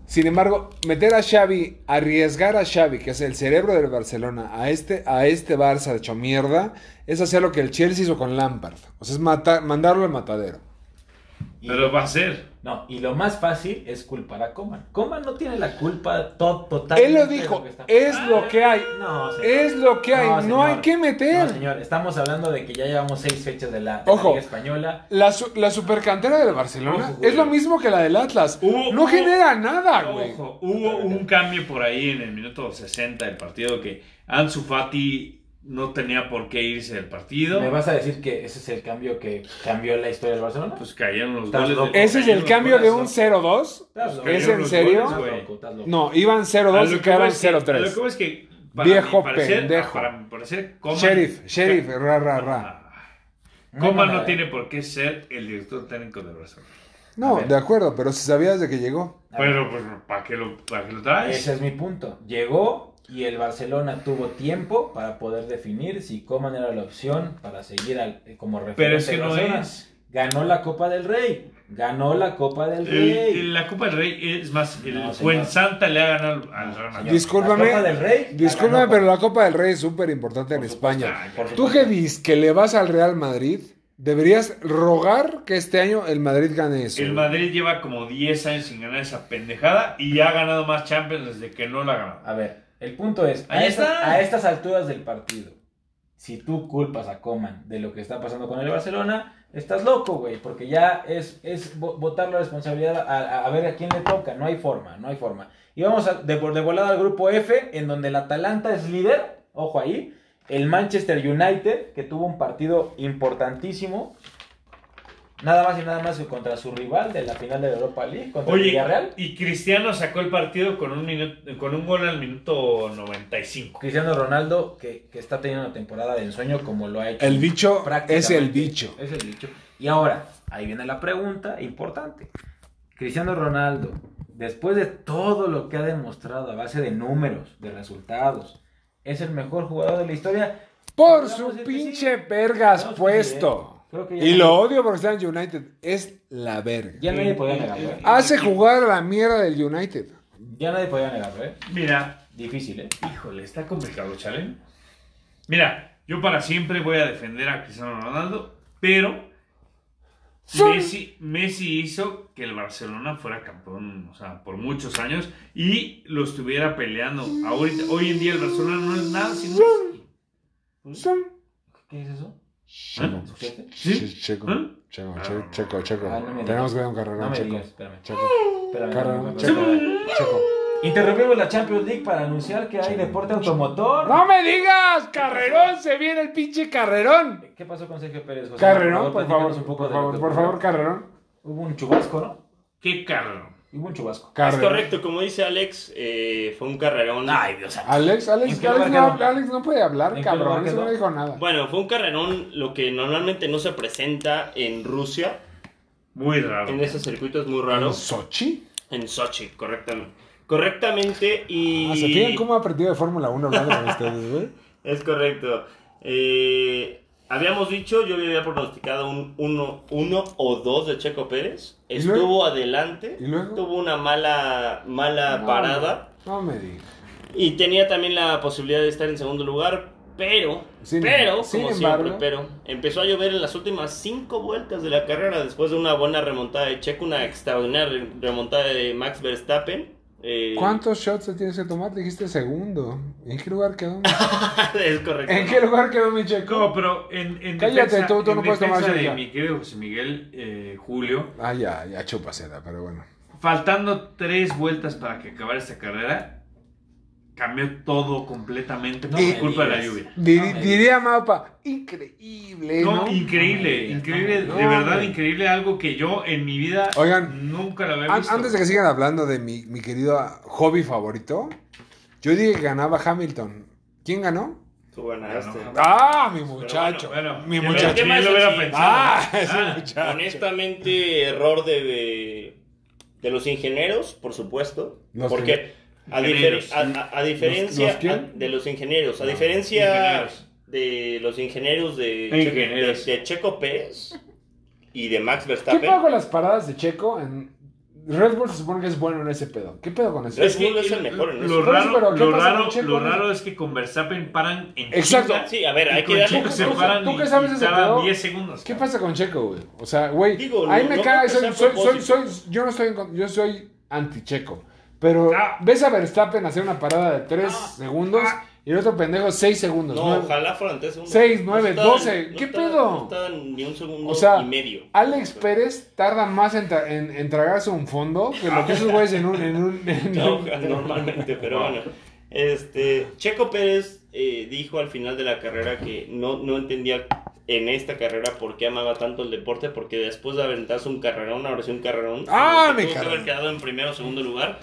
A: Sin embargo, meter a Xavi, arriesgar a Xavi, que es el cerebro del Barcelona, a este, a este Barça hecho mierda, es hacer lo que el Chelsea hizo con Lampard. O sea, es mandarlo al matadero.
C: Y-
D: Pero va a ser.
C: No, y lo más fácil es culpar a Coman. Coman no tiene la culpa to total.
A: Él lo dijo, es lo que hay.
C: No, señor.
A: Es lo que hay, no,
C: señor.
A: hay que meter.
C: No, señor, estamos hablando de que ya llevamos seis fechas de la, de la
A: Ojo.
C: Liga Española.
A: La, su- la supercantera del Barcelona
D: Ojo,
A: es lo mismo que la del Atlas.
D: Hubo-
A: no
D: hubo-
A: genera nada, güey.
D: Ojo, hubo un cambio por ahí en el minuto 60 del partido que Ansu Fati no tenía por qué irse del partido.
C: ¿Me vas a decir que ese es el cambio que cambió la historia del Barcelona?
D: Pues cayeron los
C: Estás
D: goles.
C: loco.
A: Ese es el cambio de un
D: goles.
A: 0-2.
C: Estás loco.
A: ¿Es en serio?
D: goles,
C: loco.
A: No, iban
D: A
A: 0-2
D: lo
A: y
D: que
A: quedaron
D: voy es que- a lo que
A: 0-3.
D: voy es que para
A: Viejo
D: mi parecer-
A: pendejo.
D: Para mi parecer, Coman,
A: Sheriff, sheriff, ra, ra, ra.
C: No
D: Coman
C: manera.
D: no tiene por qué ser el director técnico del Barcelona.
A: No, de acuerdo, pero si sabías de que llegó.
D: Pero, pues, ¿para qué lo, para qué lo traes?
C: Ese es mi punto. Llegó y el Barcelona tuvo tiempo para poder definir si Coman era la opción para seguir al- eh, como referente.
D: Pero es que no es.
C: Ganó la Copa del Rey. Ganó la Copa del
D: El-
C: Rey.
D: el- la Copa del Rey es más, el
C: No, señor.
D: Fuensanta le ha ganado al- al Real Madrid.
A: Discúlpame,
C: la Copa del Rey
A: Discúlpame,
C: ganó
A: pero la Copa del Rey es súper importante en
C: supuesto,
A: España. Tú que dices que le vas al Real Madrid, deberías rogar que este año el Madrid gane eso.
D: El Madrid lleva como 10 años sin ganar esa pendejada y ha ganado más Champions desde que no la ha ganado.
C: A ver, el punto es, a estas,
D: está.
C: a estas alturas del partido, si tú culpas a Coman de lo que está pasando con el Barcelona, estás loco, güey, porque ya es, es bo- botar la responsabilidad a ver a quién le toca, no hay forma, no hay forma. Y vamos a, de, de volada al grupo F, en donde el Atalanta es líder, ojo ahí, el Manchester United, que tuvo un partido importantísimo, nada más y nada más que contra su rival de la final de la Europa League, contra el
D: Oye,
C: Villarreal.
D: y Cristiano sacó el partido con un, minuto, con un gol al minuto 95.
C: Cristiano Ronaldo, que, que está teniendo una temporada de ensueño como lo ha hecho.
A: El bicho es el bicho.
C: Es el bicho. Y ahora, ahí viene la pregunta importante. Cristiano Ronaldo, después de todo lo que ha demostrado a base de números, de resultados, ¿es el mejor jugador de la historia?
A: Por
C: Digamos,
A: su
C: es que
A: pinche
C: sí.
A: vergas puesto.
C: Sí. Creo que ya
A: Y
C: nadie-
A: lo odio porque está en United. Es la verga.
C: Ya nadie podía negarlo, ¿eh?
A: Hace jugar a la mierda del United.
C: Ya nadie podía negarlo, ¿eh?
D: Mira,
C: Difícil, ¿eh?
D: híjole, está complicado, ¿chale? Mira, yo para siempre voy a defender a Cristiano Ronaldo, pero Messi, Messi hizo que el Barcelona fuera campeón, o sea, por muchos años y lo estuviera peleando. Ahorita, hoy en día el Barcelona no es nada sin Messi.
C: ¿Qué es eso?
D: ¿Eh?
C: ¿Escuchaste?
D: ¿Sí?
A: Checo,
D: ¿Eh?
A: checo, checo, checo, checo.
C: Ah, no me
A: Tenemos que ver un carrerón,
C: No me
A: checo.
C: digas, espérame.
A: Checo,
C: Espérame,
A: carrerón, checo, checo.
C: Interrumpimos la Champions League para anunciar que hay deporte automotor.
A: ¡No me digas! ¡Carrerón! ¡Se viene el pinche carrerón!
C: ¿Qué pasó con Sergio Pérez? José?
A: Carrerón, por favor,
C: un poco
A: por favor, por favor, carrerón.
C: Hubo un chubasco, ¿no?
D: ¡Qué carro!
C: Hubo un chubasco.
B: Es correcto, como dice Alex, eh, fue un carrerón.
C: Dios
A: Alex,
C: ¿En
A: Alex,
C: qué
A: Alex,
C: lugar
A: no,
C: quedó?
A: Alex no puede hablar,
C: ¿En qué
A: cabrón.
C: lugar
A: Eso
C: quedó?
A: no dijo nada.
B: Bueno, fue un carrerón lo que normalmente no se presenta en Rusia.
D: Muy raro.
B: En ese circuito es muy raro.
A: ¿En Sochi?
B: En Sochi, correctamente. Correctamente y...
A: Ah, ¿Se fijan cómo ha aprendido de Fórmula 1 hablando con ustedes, güey?
B: Es correcto. Eh, habíamos dicho, yo había pronosticado un 1 uno, o 2 de Checo Pérez.
A: ¿Y
B: Estuvo adelante.
A: ¿Y luego?
B: Tuvo una mala, mala
A: No,
B: parada.
A: No me digas.
B: Y tenía también la posibilidad de estar en segundo lugar. Pero,
A: Sin-
B: pero,
A: sin
B: como
A: embargo-
B: siempre, pero empezó a llover en las últimas cinco vueltas de la carrera después de una buena remontada de Checo, una extraordinaria remontada de Max Verstappen. Eh,
A: ¿Cuántos shots te tienes que tomar? Dijiste segundo. ¿En qué lugar quedó?
B: es correcto.
A: ¿En qué lugar quedó mi checo?
D: No, pero en, en
A: Cállate,
D: defensa,
A: tú- tú
D: en
A: no puedes tomar
D: de
A: cerveza.
D: mi querido José Miguel eh, Julio,
A: Ah, ya, ya chupacera, pero bueno.
D: faltando tres vueltas para que acabara esta carrera, cambió todo completamente por
C: me
D: culpa de la lluvia.
C: No
A: diría Mapa, increíble,
D: No,
A: ¿no?
D: increíble,
C: No,
D: increíble,
A: no,
D: de verdad increíble, algo que yo en mi vida
A: Oigan,
D: nunca lo había visto.
A: antes de que sigan hablando de mi, mi querido hobby favorito, yo dije que ganaba Hamilton. ¿Quién ganó?
B: Tú ganaste.
A: Ah, mi muchacho.
D: Bueno,
A: mi muchacho.
B: lo hubiera pensado.
A: Ah, ese
D: Ah,
A: muchacho.
B: Honestamente, error de, de, de los ingenieros, por supuesto.
A: Los
B: porque a, difer- a, a- a diferencia
A: ¿Los- los quién?
B: a- de los ingenieros, a diferencia
D: ingenieros.
B: de los ingenieros de,
D: Ingenieros.
B: de, de Checo Pérez y de Max
A: ¿Qué
B: Verstappen.
A: pago las paradas de Checo en Red Bull se supone que es bueno en ese pedo. ¿Qué pedo con eso?
B: Es que es el mejor en
D: lo
B: eso.
D: Raro,
A: ¿qué
D: lo raro,
A: Checo
D: lo es que con Verstappen paran en
A: Exacto.
B: Sí, a ver, hay que darle-
D: Checo se
A: ¿Tú-
D: paran
A: tú qué sabes
D: y
A: ese
D: tardan
A: pedo?
D: 10 segundos.
A: ¿Qué pasa con Checo, güey? O sea, güey, ahí me
B: no
A: cae,
B: creo
A: soy, soy, soy, soy- yo no estoy en con- yo soy anti-Checo. Pero
D: Ah.
A: ves a Verstappen hacer una parada de 3 segundos y el otro pendejo 6 segundos.
B: No,
A: nueve.
B: ojalá fueran tres segundos.
A: Seis, nueve,
B: estaban-
A: doce. ¿Qué
B: estaban-
A: pedo?
B: No estaban ni un segundo
A: O sea,
B: y medio.
A: Alex Pérez tarda más en, tra- en- en tragarse un fondo que lo que esos güeyes en un... En un en
B: No,
A: un-
B: normalmente, pero bueno. Este, Checo Pérez eh, dijo al final de la carrera que no, no entendía en esta carrera por qué amaba tanto el deporte, porque después de aventarse un carrerón, ahora sí un carrerón,
A: ¡Ah, me
B: tuvo que haber quedado en primero o segundo lugar,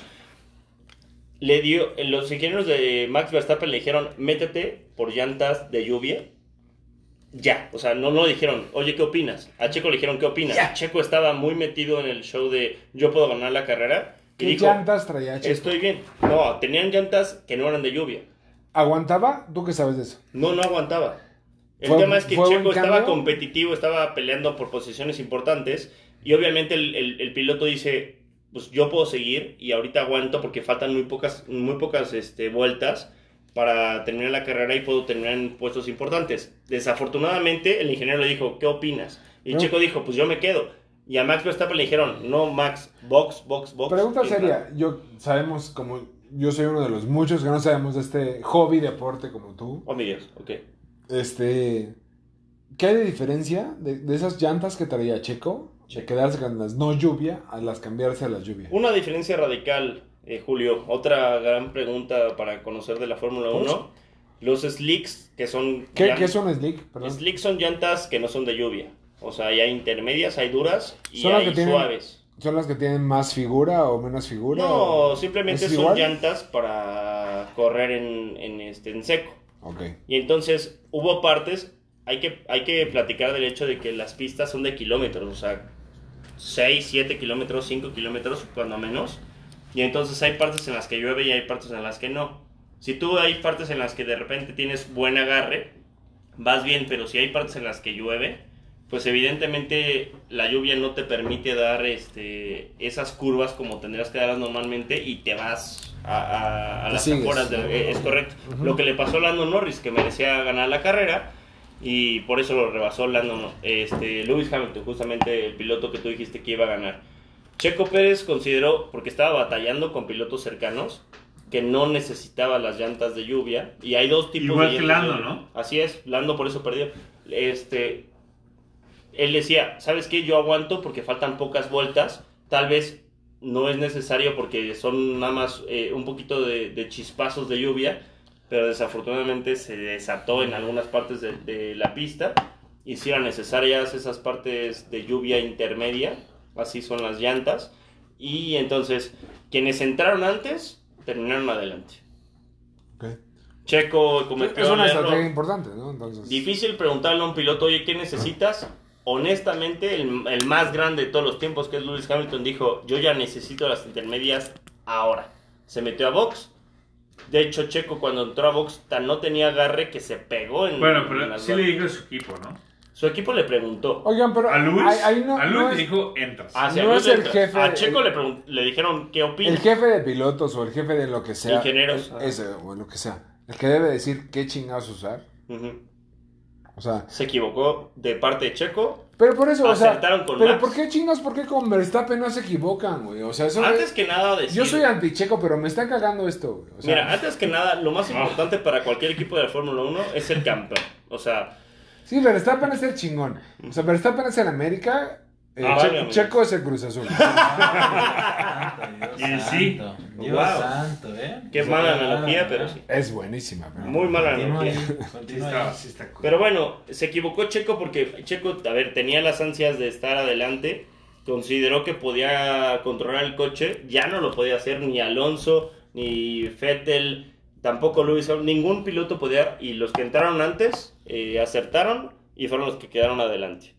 B: le dio, los ingenieros de Max Verstappen le dijeron, métete por llantas de lluvia, ya, o sea, no, no le dijeron, oye, ¿qué opinas? A Checo le dijeron, ¿qué opinas?
C: Ya.
B: Checo estaba muy metido en el show de yo puedo ganar la carrera. Y
A: ¿Qué
B: dijo,
A: llantas traía Checo?
B: Estoy bien. No, tenían llantas que no eran de lluvia.
A: ¿Aguantaba? ¿Tú qué sabes de eso?
B: No, no aguantaba. El
A: ¿Fue-
B: tema es que Checo estaba competitivo, estaba peleando por posiciones importantes y obviamente el, el- el piloto dice, pues yo puedo seguir y ahorita aguanto porque faltan muy pocas, muy pocas este, vueltas para terminar la carrera y puedo terminar en puestos importantes. Desafortunadamente el ingeniero le dijo, ¿qué opinas? Y
A: No.
B: Checo dijo, pues yo me quedo. Y a Max Verstappen le dijeron, no Max, box, box, box.
A: Pregunta seria. Yo sabemos como... Yo soy uno de los muchos que no sabemos de este hobby deporte como tú.
B: Oh, mi Dios, ok.
A: Este... ¿Qué hay de diferencia de, de esas llantas que traía Checo? De quedarse con las no lluvia a las cambiarse a las lluvia.
B: Una diferencia radical, eh, Julio. Otra gran pregunta para conocer de la Fórmula 1. Los slicks, que son...
A: ¿Qué, qué es un slick? Perdón.
B: Slicks son llantas que no son de lluvia. O sea, hay intermedias, hay duras y
A: Son
B: hay
A: que tienen-
B: suaves.
A: ¿Son las que tienen más figura o menos figura?
B: No, simplemente
A: ¿Es
B: son
A: igual?
B: llantas para correr en, en, este, en seco.
A: Ok.
B: Y entonces hubo partes, hay que, hay que platicar del hecho de que las pistas son de kilómetros, o sea, 6, 7 kilómetros, 5 kilómetros, cuando menos. Y entonces hay partes en las que llueve y hay partes en las que no. Si tú hay partes en las que de repente tienes buen agarre, vas bien, pero si hay partes en las que llueve, pues evidentemente la lluvia no te permite dar este, esas curvas como tendrías que darlas normalmente y te vas a, a- a las afueras. de- eh, es correcto. Lo que le pasó a Lando Norris, que merecía ganar la carrera y por eso lo rebasó Lando, este, Lewis Hamilton, justamente el piloto que tú dijiste que iba a ganar. Checo Pérez consideró, porque estaba batallando con pilotos cercanos, que no necesitaba las llantas de lluvia. Y hay dos tipos
D: Igual
B: de
D: que
B: de
D: Lando. ¿no?
B: Así es, Lando por eso perdió. Este, él decía, ¿sabes qué? Yo aguanto porque faltan pocas vueltas. Tal vez no es necesario porque son nada más eh, un poquito de, de chispazos de lluvia, pero desafortunadamente se desató en algunas partes de, de la pista. Y si eran necesarias esas partes de lluvia intermedia, así son las llantas. Y entonces, quienes entraron antes, terminaron adelante.
A: ok.
B: Checo cometió
A: Es una
B: error.
A: estrategia importante, ¿no? Entonces...
B: Difícil preguntarle a un piloto, oye, ¿qué necesitas? Honestamente, el, el más grande de todos los tiempos, que es Lewis Hamilton, dijo, yo ya necesito las intermedias ahora. Se metió a box. De hecho, Checo cuando entró a box tan no tenía agarre que se pegó en,
D: Bueno,
B: en
D: pero
B: las
D: sí le dijo a su equipo, ¿no?
B: Su equipo le preguntó.
A: Oigan, pero...
D: A Luis,
A: ahí- ahí no-
D: a Luis
A: no
D: le
A: es-
D: dijo, entras.
B: Ah, sí,
A: no
B: a Luis
A: es el jefe,
B: A Checo
A: el-
B: le, pregun- le dijeron, ¿qué opina?
A: El jefe de pilotos o el jefe de lo que sea.
B: Ingenieros.
A: el- ese, o lo que sea. El que debe decir qué chingados usar.
B: Ujú.
A: O sea,
B: Se equivocó de parte de Checo.
A: Pero por eso, o sea.
B: Con
A: pero
B: Max.
A: ¿por qué chingados? ¿Por qué con Verstappen no se equivocan, güey? O sea, eso.
B: Antes que nada, decir...
A: Yo soy anticheco, pero me está cagando esto, güey. O sea,
B: Mira, antes que nada, lo
A: Ah.
B: más importante para cualquier equipo de la Fórmula 1 es el campeón. O sea,
A: Sí, Verstappen es el chingón. O sea, Verstappen es el América. Eh,
B: Ah,
A: Che-. Checo es el Cruz Azul.
C: Santo, Dios
D: sí.
C: santo. Dios
B: Wow.
C: santo, ¿eh?
B: qué mala analogía, pero sí.
A: es buenísima, pero.
B: Muy mala analogía. Pero bueno, se equivocó Checo porque Checo, a ver, tenía las ansias de estar adelante. Consideró que podía controlar el coche. Ya no lo podía hacer ni Alonso, ni Vettel, tampoco Hamilton. Ningún piloto podía. Y los que entraron antes eh, acertaron y fueron los que quedaron adelante.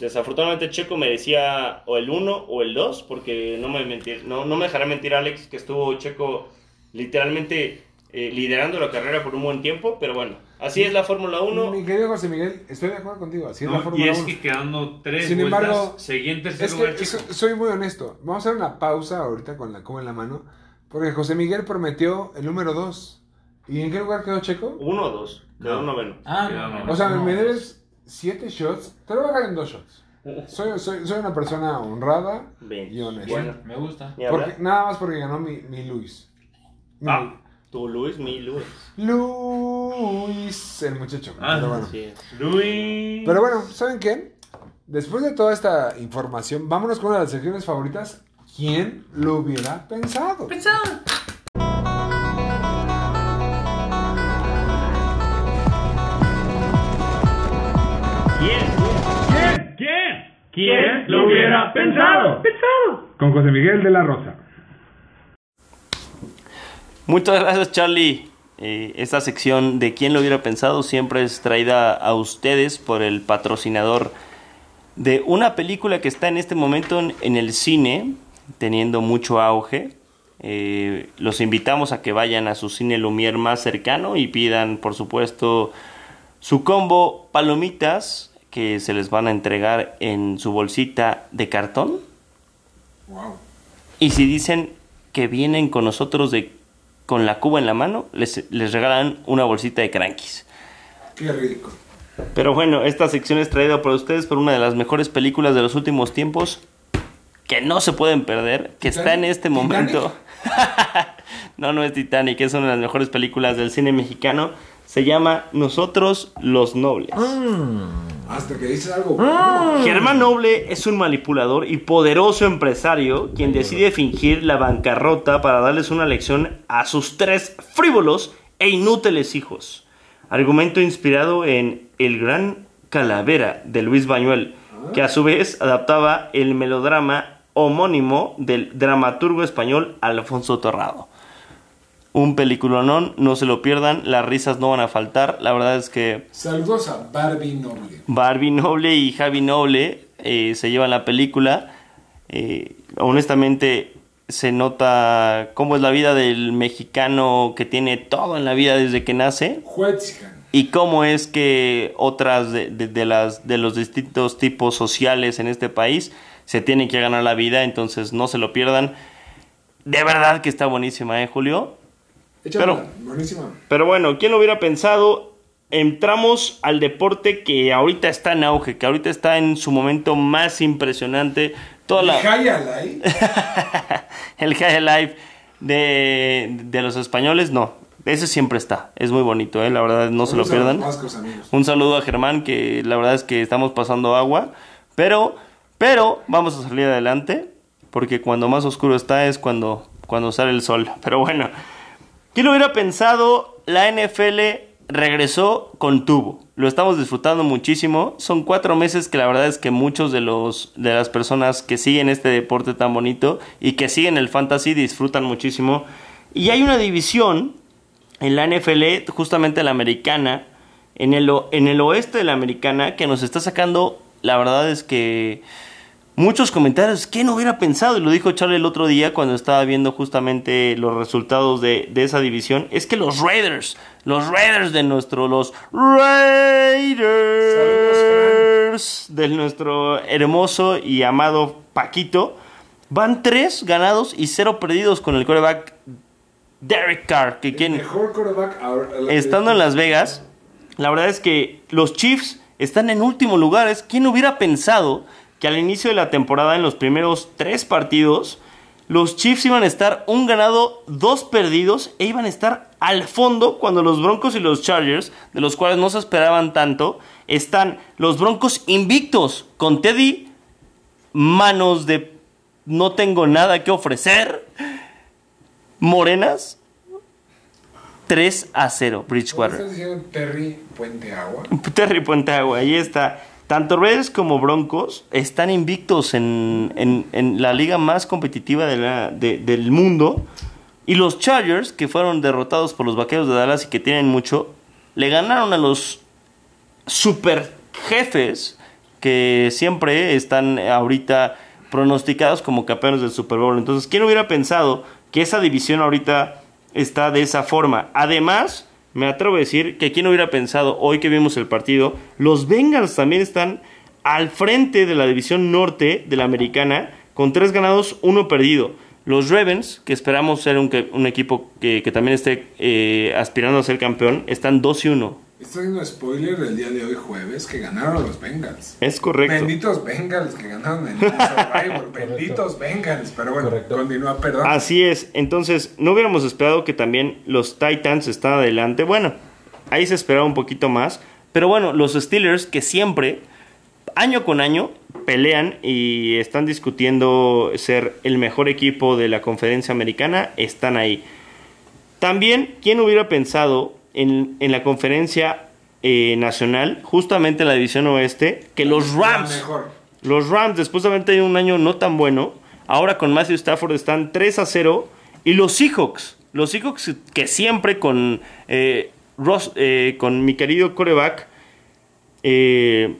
B: Desafortunadamente Checo merecía o el 1 o el 2, porque no me, mentir, no, no me dejará mentir Alex que estuvo Checo literalmente eh, liderando la carrera por un buen tiempo, pero bueno, así es la Fórmula 1.
F: Mi querido José Miguel, estoy de acuerdo contigo. Así es
D: No,
F: la
D: y
F: Fórmula
D: es
F: 1.
D: que quedando tres
F: Sin
D: vueltas,
F: embargo,
D: seguí en tercer
F: Es
D: lugar,
F: que
D: chico.
F: so- soy muy honesto. Vamos a hacer una pausa ahorita con la cuba en la mano. Porque José Miguel prometió el número 2. ¿Y en qué lugar quedó Checo?
B: Uno o dos, quedó
D: No.
B: noveno.
C: Ah,
D: Quedó
C: no.
F: O sea,
C: no.
F: me debes 7 shots. Te lo voy a dejar en 2 shots. Soy, soy, soy una persona honrada
B: Bien.
F: y honesta.
B: Bueno.
C: Me gusta.
F: Porque, nada más porque ganó mi, mi Luis. Mi
D: Ah.
B: Tu Luis, mi Luis.
F: Luis, el muchacho.
D: Ah,
F: Pero bueno.
B: Es.
D: Luis.
F: Pero bueno, ¿saben qué? Después de toda esta información, vámonos con una de las secciones favoritas. ¿Quién lo hubiera pensado?
B: ¿Quién?
E: ¿Quién? ¿Quién lo hubiera pensado? Pensado. Con José Miguel de la Rosa.
B: Muchas gracias, Charlie. Eh, esta sección de quién lo hubiera pensado siempre es traída a ustedes por el patrocinador de una película que está en este momento en, en el cine, teniendo mucho auge. Eh, los invitamos a que vayan a su cine Lumière más cercano y pidan, por supuesto, su combo palomitas que se les van a entregar en su bolsita de cartón.
F: Wow.
B: Y si dicen que vienen con nosotros de con la cuba en la mano, les, les regalan una bolsita de crankies.
F: Qué rico.
B: Pero bueno, esta sección es traída por ustedes por una de las mejores películas de los últimos tiempos que no se pueden perder, que está en este momento. no, no es Titanic, es una de las mejores películas del cine mexicano. Se llama Nosotros los Nobles.
F: Hasta que dices algo bueno.
B: Germán Noble es un manipulador y poderoso empresario quien decide fingir la bancarrota para darles una lección a sus tres frívolos e inútiles hijos. Argumento inspirado en El Gran Calavera de Luis Bañuel, que a su vez adaptaba el melodrama homónimo del dramaturgo español Alfonso Torrado. Un peliculonón, no se lo pierdan, las risas no van a faltar, la verdad es que...
F: Saludos a Barbie Noble.
B: Barbie Noble y Javi Noble eh, se llevan la película. Eh, honestamente se nota cómo es la vida del mexicano que tiene todo en la vida desde que nace
F: Huetzcan.
B: y cómo es que otras de, de- de las de los distintos tipos sociales en este país se tienen que ganar la vida, entonces no se lo pierdan. De verdad que está buenísima, ¿eh, Julio?
F: Buenísima.
B: Pero bueno, ¿quién lo hubiera pensado? Entramos al deporte que ahorita está en auge, que ahorita está en su momento más impresionante. Toda la,
F: High Alive.
B: el High Life de, de los españoles, no. Ese siempre está. Es muy bonito, ¿eh? la verdad, no se lo pierdan.
F: vascos.
B: Un saludo a Germán, que la verdad es que estamos pasando agua. Pero, pero vamos a salir adelante. Porque cuando más oscuro está es cuando, cuando sale el sol. Pero bueno, ¿quién lo hubiera pensado? La NFL regresó con tubo. Lo estamos disfrutando muchísimo. Son cuatro meses que la verdad es que muchos de los de las personas que siguen este deporte tan bonito y que siguen el fantasy disfrutan muchísimo. Y hay una división en la NFL, justamente la americana, en el, en el oeste de la americana, que nos está sacando, la verdad es que muchos comentarios. ¿Quién hubiera pensado? Y lo dijo Charlie el otro día cuando estaba viendo justamente los resultados de, de esa división. Es que los Raiders, los Raiders de nuestro, los Raiders de nuestro hermoso y amado Paquito, van tres ganados y cero perdidos con el coreback Derek Carr, que quien
F: Mejor ahora-
B: estando en Las Vegas, la verdad es que los Chiefs están en último lugar. ¿Quién hubiera pensado que al inicio de la temporada, en los primeros tres partidos, los Chiefs iban a estar un ganado, dos perdidos, e iban a estar al fondo cuando los Broncos y los Chargers, de los cuales no se esperaban tanto, están los Broncos invictos con Teddy, manos de no tengo nada que ofrecer, morenas, 3 a 0,
F: ¿Qué
B: Bridgewater.
F: estás diciendo Terry Puente Agua?
B: Terry Puente Agua, ahí está. Tanto Raiders como Broncos están invictos en, en- la liga más competitiva de- del mundo. Y los Chargers, que fueron derrotados por los Vaqueros de Dallas y que tienen mucho, le ganaron a los super jefes que siempre están ahorita pronosticados como campeones del Super Bowl. Entonces, ¿quién hubiera pensado que esa división ahorita está de esa forma. Además, me atrevo a decir que quien hubiera pensado hoy que vimos el partido, los Bengals también están al frente de la división norte de la americana con tres ganados, uno perdido. Los Ravens, que esperamos ser un, un equipo que, que también esté eh, aspirando a ser campeón, están 2 y 1.
A: Estoy haciendo spoiler del día de hoy jueves que ganaron los Bengals.
B: Es correcto.
A: Benditos Bengals que ganaron en el Survivor. Benditos Bengals. Pero bueno,
C: Correcto.
A: continúa, perdón.
B: Así es. Entonces, no hubiéramos esperado que también los Titans están adelante. Bueno, ahí se esperaba un poquito más. Pero bueno, los Steelers que siempre, año con año, pelean y están discutiendo ser el mejor equipo de la conferencia americana, están ahí. También, ¿quién hubiera pensado en, en la conferencia eh, nacional, justamente en la división oeste, que los Rams... Los Rams, después de haber tenido un año no tan bueno, ahora con Matthew Stafford están 3 a 0. Y los Seahawks, los Seahawks que siempre con, eh, Ross- eh, con mi querido coreback eh,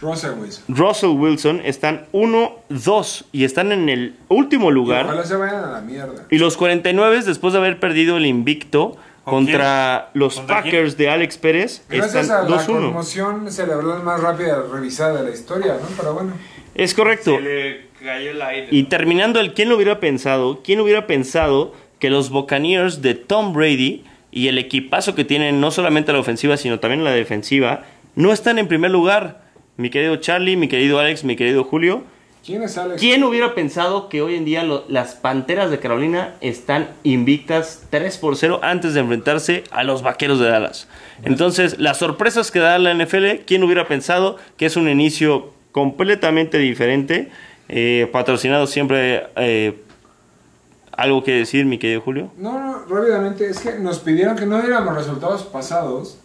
A: Russell Wilson.
B: Russell Wilson están 1-2 y están en el último
A: Y
B: lugar.
A: Ojalá se vayan a la mierda.
B: Y los 49, después de haber perdido el invicto
D: ¿Con
B: contra los
D: ¿Contra quién?
B: Packers de Alex Pérez,
A: Gracias
B: están
A: a la
B: 2-1.
A: conmoción cerebral más rápida revisada de la historia, ¿no? Pero bueno.
B: Es correcto.
D: Se le cayó el aire.
B: Y terminando el quién lo hubiera pensado, quién hubiera pensado que los Buccaneers de Tom Brady y el equipazo que tienen no solamente la ofensiva sino también la defensiva no están en primer lugar. Mi querido Charlie, mi querido Alex, mi querido Julio.
A: ¿Quién es Alex?
B: ¿Quién hubiera pensado que hoy en día lo- las Panteras de Carolina están invictas 3 por 0 antes de enfrentarse a los Vaqueros de Dallas? Entonces, las sorpresas que da la NFL, ¿quién hubiera pensado que es un inicio completamente diferente? Eh, patrocinado siempre, eh, algo que decir, mi querido Julio.
A: No, no, rápidamente. Es que nos pidieron que no diéramos resultados pasados.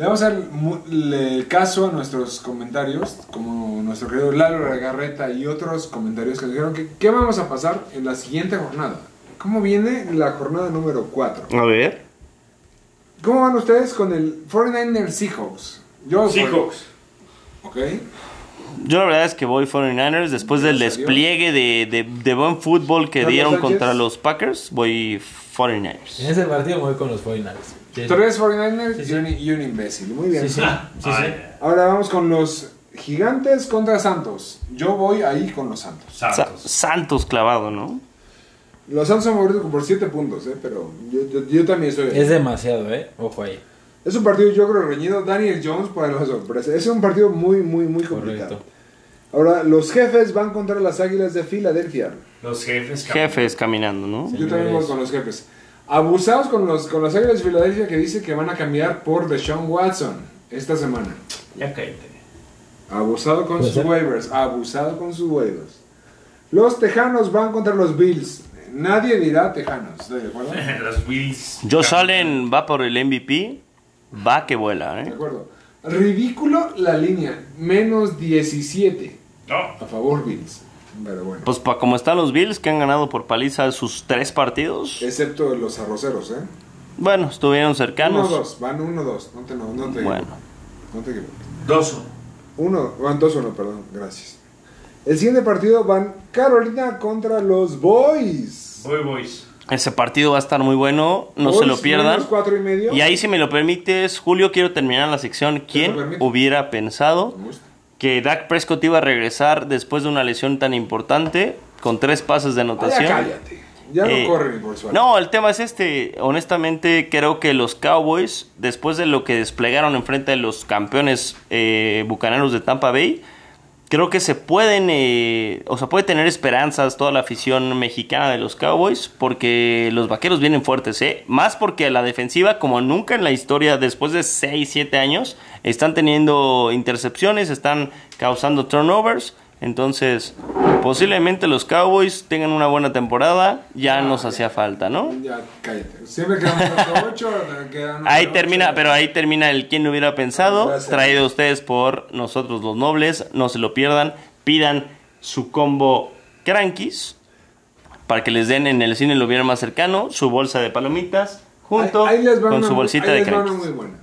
A: Le vamos a dar caso a nuestros comentarios, como nuestro querido Lalo Regarreta y otros comentarios que nos dijeron que qué vamos a pasar en la siguiente jornada. ¿Cómo viene la jornada número 4?
B: A ver.
A: ¿Cómo van ustedes con el 49ers Seahawks? Yo
D: Seahawks.
A: Ok.
B: Yo la verdad es que voy 49ers después del despliegue de, de- de buen fútbol que dieron
A: Sánchez.
B: contra los Packers, voy 49ers.
C: En ese partido me voy con los 49ers. Sí.
A: Tres 49ers
C: Sí,
A: y,
C: sí.
A: un, y un imbécil. Muy bien.
C: Sí, sí. sí, sí.
D: Ay,
A: Ahora vamos con los gigantes contra Santos. Yo voy ahí con los Santos.
B: Sa-
D: Santos.
B: Santos clavado, ¿no?
A: Los Santos son favoritos por 7 puntos, ¿eh? pero yo, yo- yo también soy.
C: Es demasiado, ¿eh? Ojo ahí.
A: Es un partido, yo creo, reñido. Daniel Jones para la sorpresa. Es un partido muy, muy, muy complicado.
C: Correcto.
A: Ahora, los jefes van contra las águilas de Filadelfia.
D: Los jefes.
B: Jefes caminando, ¿no?
A: Yo también voy con los jefes. Abusados con, los, con las águilas de Filadelfia que dice que van a cambiar por Deshaun Watson esta semana.
D: Ya cállate.
A: Abusado con sus
C: ser.
A: waivers. Abusado con sus waivers. Los Tejanos van contra los Bills. Nadie dirá Tejanos, ¿estoy de acuerdo?
D: Los Bills.
B: Josh Allen va por el MVP, va que vuela,
A: De
B: ¿eh?
A: acuerdo. Ridículo la línea. Menos 17
D: No.
A: a favor Bills. Pero bueno.
B: Pues para como están los Bills, que han ganado por paliza sus tres partidos,
A: Excepto los arroceros, ¿eh?
B: bueno, estuvieron cercanos.
A: 1-2. Van 1-2. No te, no, no te
B: Bueno.
A: No te equivoques.
D: Dos.
A: Uno, van 2-1, perdón. Gracias. El siguiente partido van Carolina contra los Boys.
D: Voy, boys.
B: Ese partido va a estar muy bueno, no se lo pierdan.
A: menos cuatro y medio.
B: Y ahí, si me lo permites, Julio, quiero terminar la sección. ¿Quién
A: permito.
B: hubiera pensado
A: Me gusta.
B: Que Dak Prescott iba a regresar después de una lesión tan importante, con tres pases de anotación?
A: cállate. Ya no
B: Eh,
A: corre por suerte.
B: No, el tema es este. Honestamente, creo que los Cowboys, después de lo que desplegaron enfrente de los campeones eh, bucaneros de Tampa Bay, creo que se pueden, eh, o sea, puede tener esperanzas toda la afición mexicana de los Cowboys, porque los vaqueros vienen fuertes, ¿eh? Más porque la defensiva, como nunca en la historia, después de 6, 7 años, están teniendo intercepciones, están causando turnovers. Entonces, posiblemente los Cowboys tengan una buena temporada, ya nos hacía falta, ¿no?
A: Ya cállate. Siempre quedan 8, quedan
B: Ahí
A: ocho.
B: termina, pero ahí termina el quién lo hubiera pensado,
A: Gracias.
B: traído a ustedes por nosotros los nobles, no se lo pierdan, pidan su combo Crankies para que les den en el cine lo vieran más cercano, su bolsa de palomitas junto
A: Ahí- ahí les
B: con
A: una
B: su bolsita
A: ahí
B: de
A: les va una
B: Crankies.
A: muy buena.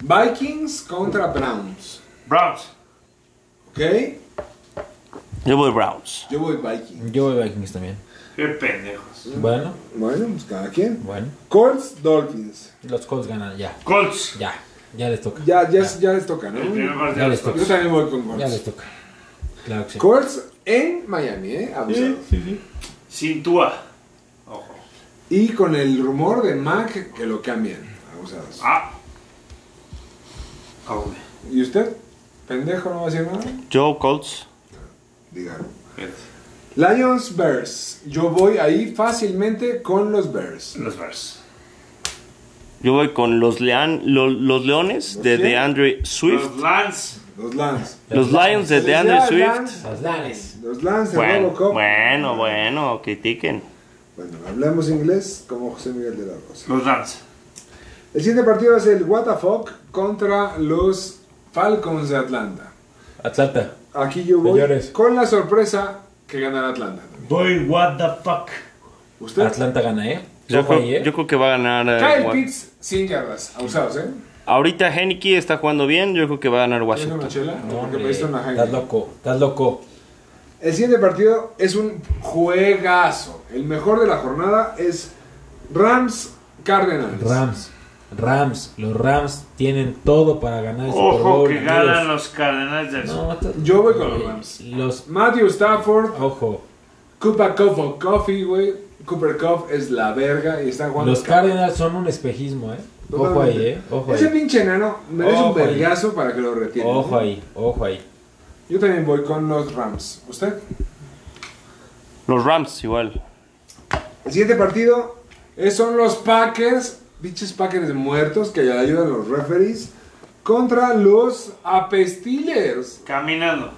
A: Vikings contra Browns.
D: Browns.
A: ¿Ok?
B: Yo voy Browns.
A: Yo voy Vikings.
C: Yo voy Vikings también.
D: Qué pendejos.
C: Bueno,
A: Bueno, pues cada quien.
C: bueno.
A: Colts, Dolphins.
C: Los Colts ganan, ya.
D: Colts.
C: Ya. Ya les toca.
A: Ya, ya, ya les toca, ¿no?
C: Ya les
D: los
A: Yo
D: Colts.
A: también voy con
C: Ya les
A: Colts.
C: toca. Claro que sí.
A: Colts en Miami, ¿eh? Abusados.
D: Sin Tua. Ojo.
A: Y con el rumor de Mac que lo cambian. Abusados.
D: Ah. Ah, güey.
A: ¿Y usted? ¿Pendejo no va a decir nada?
B: Yo Colts.
A: Lions, Bears. Yo voy ahí fácilmente con los Bears.
D: Los Bears.
B: Yo voy con los, lean, lo- los Leones de
A: ¿Los quién?
B: DeAndre Swift.
D: Los Lance.
A: Los Lance.
B: Los Lions de DeAndre Swift.
A: Lance,
C: Los Lanes.
A: Los Lance de
B: Bueno,
A: Robocop.
B: bueno, bueno, critiquen.
A: Bueno, hablemos inglés como José Miguel de la Rosa.
D: Los Lance.
A: El siguiente partido es el WTF contra los Falcons de Atlanta.
C: Atlanta.
A: Aquí yo voy
C: Señores.
A: con la sorpresa que ganará Atlanta.
D: Boy, what the fuck.
A: ¿Usted?
C: Atlanta gana, ¿eh?
B: Yo
C: Ojo
B: creo,
C: ahí, ¿eh?
B: yo creo que va a ganar. eh,
A: Kyle
B: Wa-
A: Pitts, 100 yardas. Abusados, ¿eh?
B: Ahorita Heineke está jugando bien. Yo creo que va a ganar
A: ¿Tienes una
B: Washington.
A: chela?
C: No,
A: Porque
C: hombre,
A: me diste una
C: estás loco, estás loco.
A: El siguiente partido es un juegazo. El mejor de la jornada es Rams Cardinals.
C: Rams, Rams, los Rams tienen todo para ganar el Super
D: Ojo
C: Bowl,
D: que
C: amigos.
D: ganan los Cardenales de
C: No,
A: Yo voy con los Rams.
C: Los,
A: Matthew Stafford,
C: ojo,
A: Cooper Cup o Coffee, güey. Cooper Cup es la verga y están jugando.
C: los Cardinals son un espejismo, ¿eh? Ojo ahí, ¿eh? Ojo
A: Ese
C: ahí.
A: pinche enano merece un vergazo para que lo retiren.
C: Ojo ahí, ojo ahí.
A: Yo también voy con los Rams. ¿Usted?
B: Los Rams, igual.
A: El siguiente partido es- son los Packers, pinches Packers muertos que ayudan a los referees, contra los Apestilers.
D: Caminando.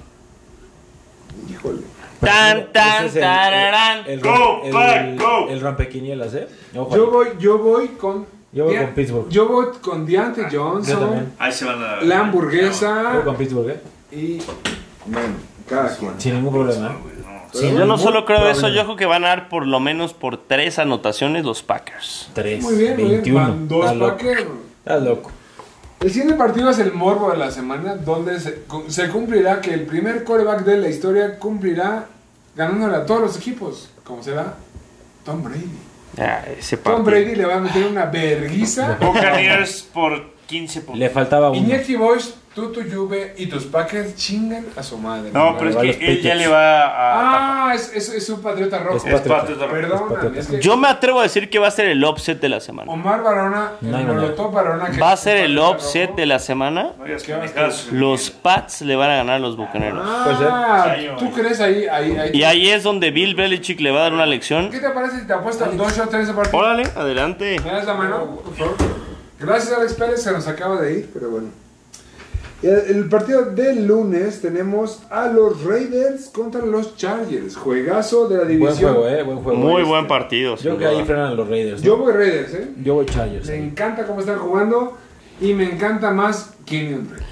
A: Híjole.
B: Tan, tan,
C: es el-
B: tararán.
C: El,
D: Go,
C: el,
D: Pack,
C: el,
D: go.
C: el rompequinielas, ¿eh? Ojo
A: Yo voy, yo voy con.
C: Yo voy con Pittsburgh.
A: Yo voy con Deontay
C: Yo
A: Johnson,
C: también.
D: Ahí se van a.
A: la
C: Yo
A: hamburguesa
C: voy con Pittsburgh, ¿eh?
A: y. Bueno, cada quien.
C: Sin ningún problema. Sin
B: Yo no solo creo eso, yo creo que van a dar por lo menos por tres anotaciones los Packers.
C: Tres,
A: Muy bien, muy bien.
C: 21.
A: Van dos
C: loco.
A: Packers.
C: Estás loco.
A: El siguiente partido es el morbo de la semana, donde se, se cumplirá que el primer coreback de la historia cumplirá ganándole a todos los equipos, como será Tom Brady.
B: Ah, ese
A: Tom. Brady le va a meter una verguiza.
D: Buccaneers por 15 puntos.
C: Le faltaba uno.
A: Iñaki Boys, tú, tu Juve y tus Packers chingan a su madre.
D: No, pero es que él ya le va a.
A: Ah, es, es, es un patriota rojo.
C: Es patriota.
D: patriota.
A: Perdóname,
C: patriota.
A: es que
B: Yo me atrevo a decir que va a ser el upset de la semana.
A: Omar Barona, el
C: No manera.
A: Molotov Barona. que
B: Va a ser el upset
A: rojo.
B: de la semana.
D: No digas
A: ¿Qué vas a
D: pendejadas.
B: Los Pats le van a ganar a los bucaneros.
A: Ah. ¿tú crees ahí? ahí, ahí
B: Y ahí es donde Bill Belichick le va a dar una lección.
A: ¿Qué te parece si te apuestas dos shots en ese partido?
B: Órale, adelante.
A: ¿Me das la mano, por favor? Gracias, Alex Pérez, se nos acaba de ir, pero bueno. Y El, el partido del lunes tenemos a los Raiders contra los Chargers. Juegazo de la
C: Buen
A: división.
C: juego, ¿eh? Buen juego.
B: Muy
C: Este.
B: buen partido.
C: Yo creo que ahí frenan los Raiders. ¿no?
A: Yo voy Raiders, ¿eh?
C: Yo voy Chargers.
A: Me encanta cómo están jugando y me encanta más Kenyon Drake.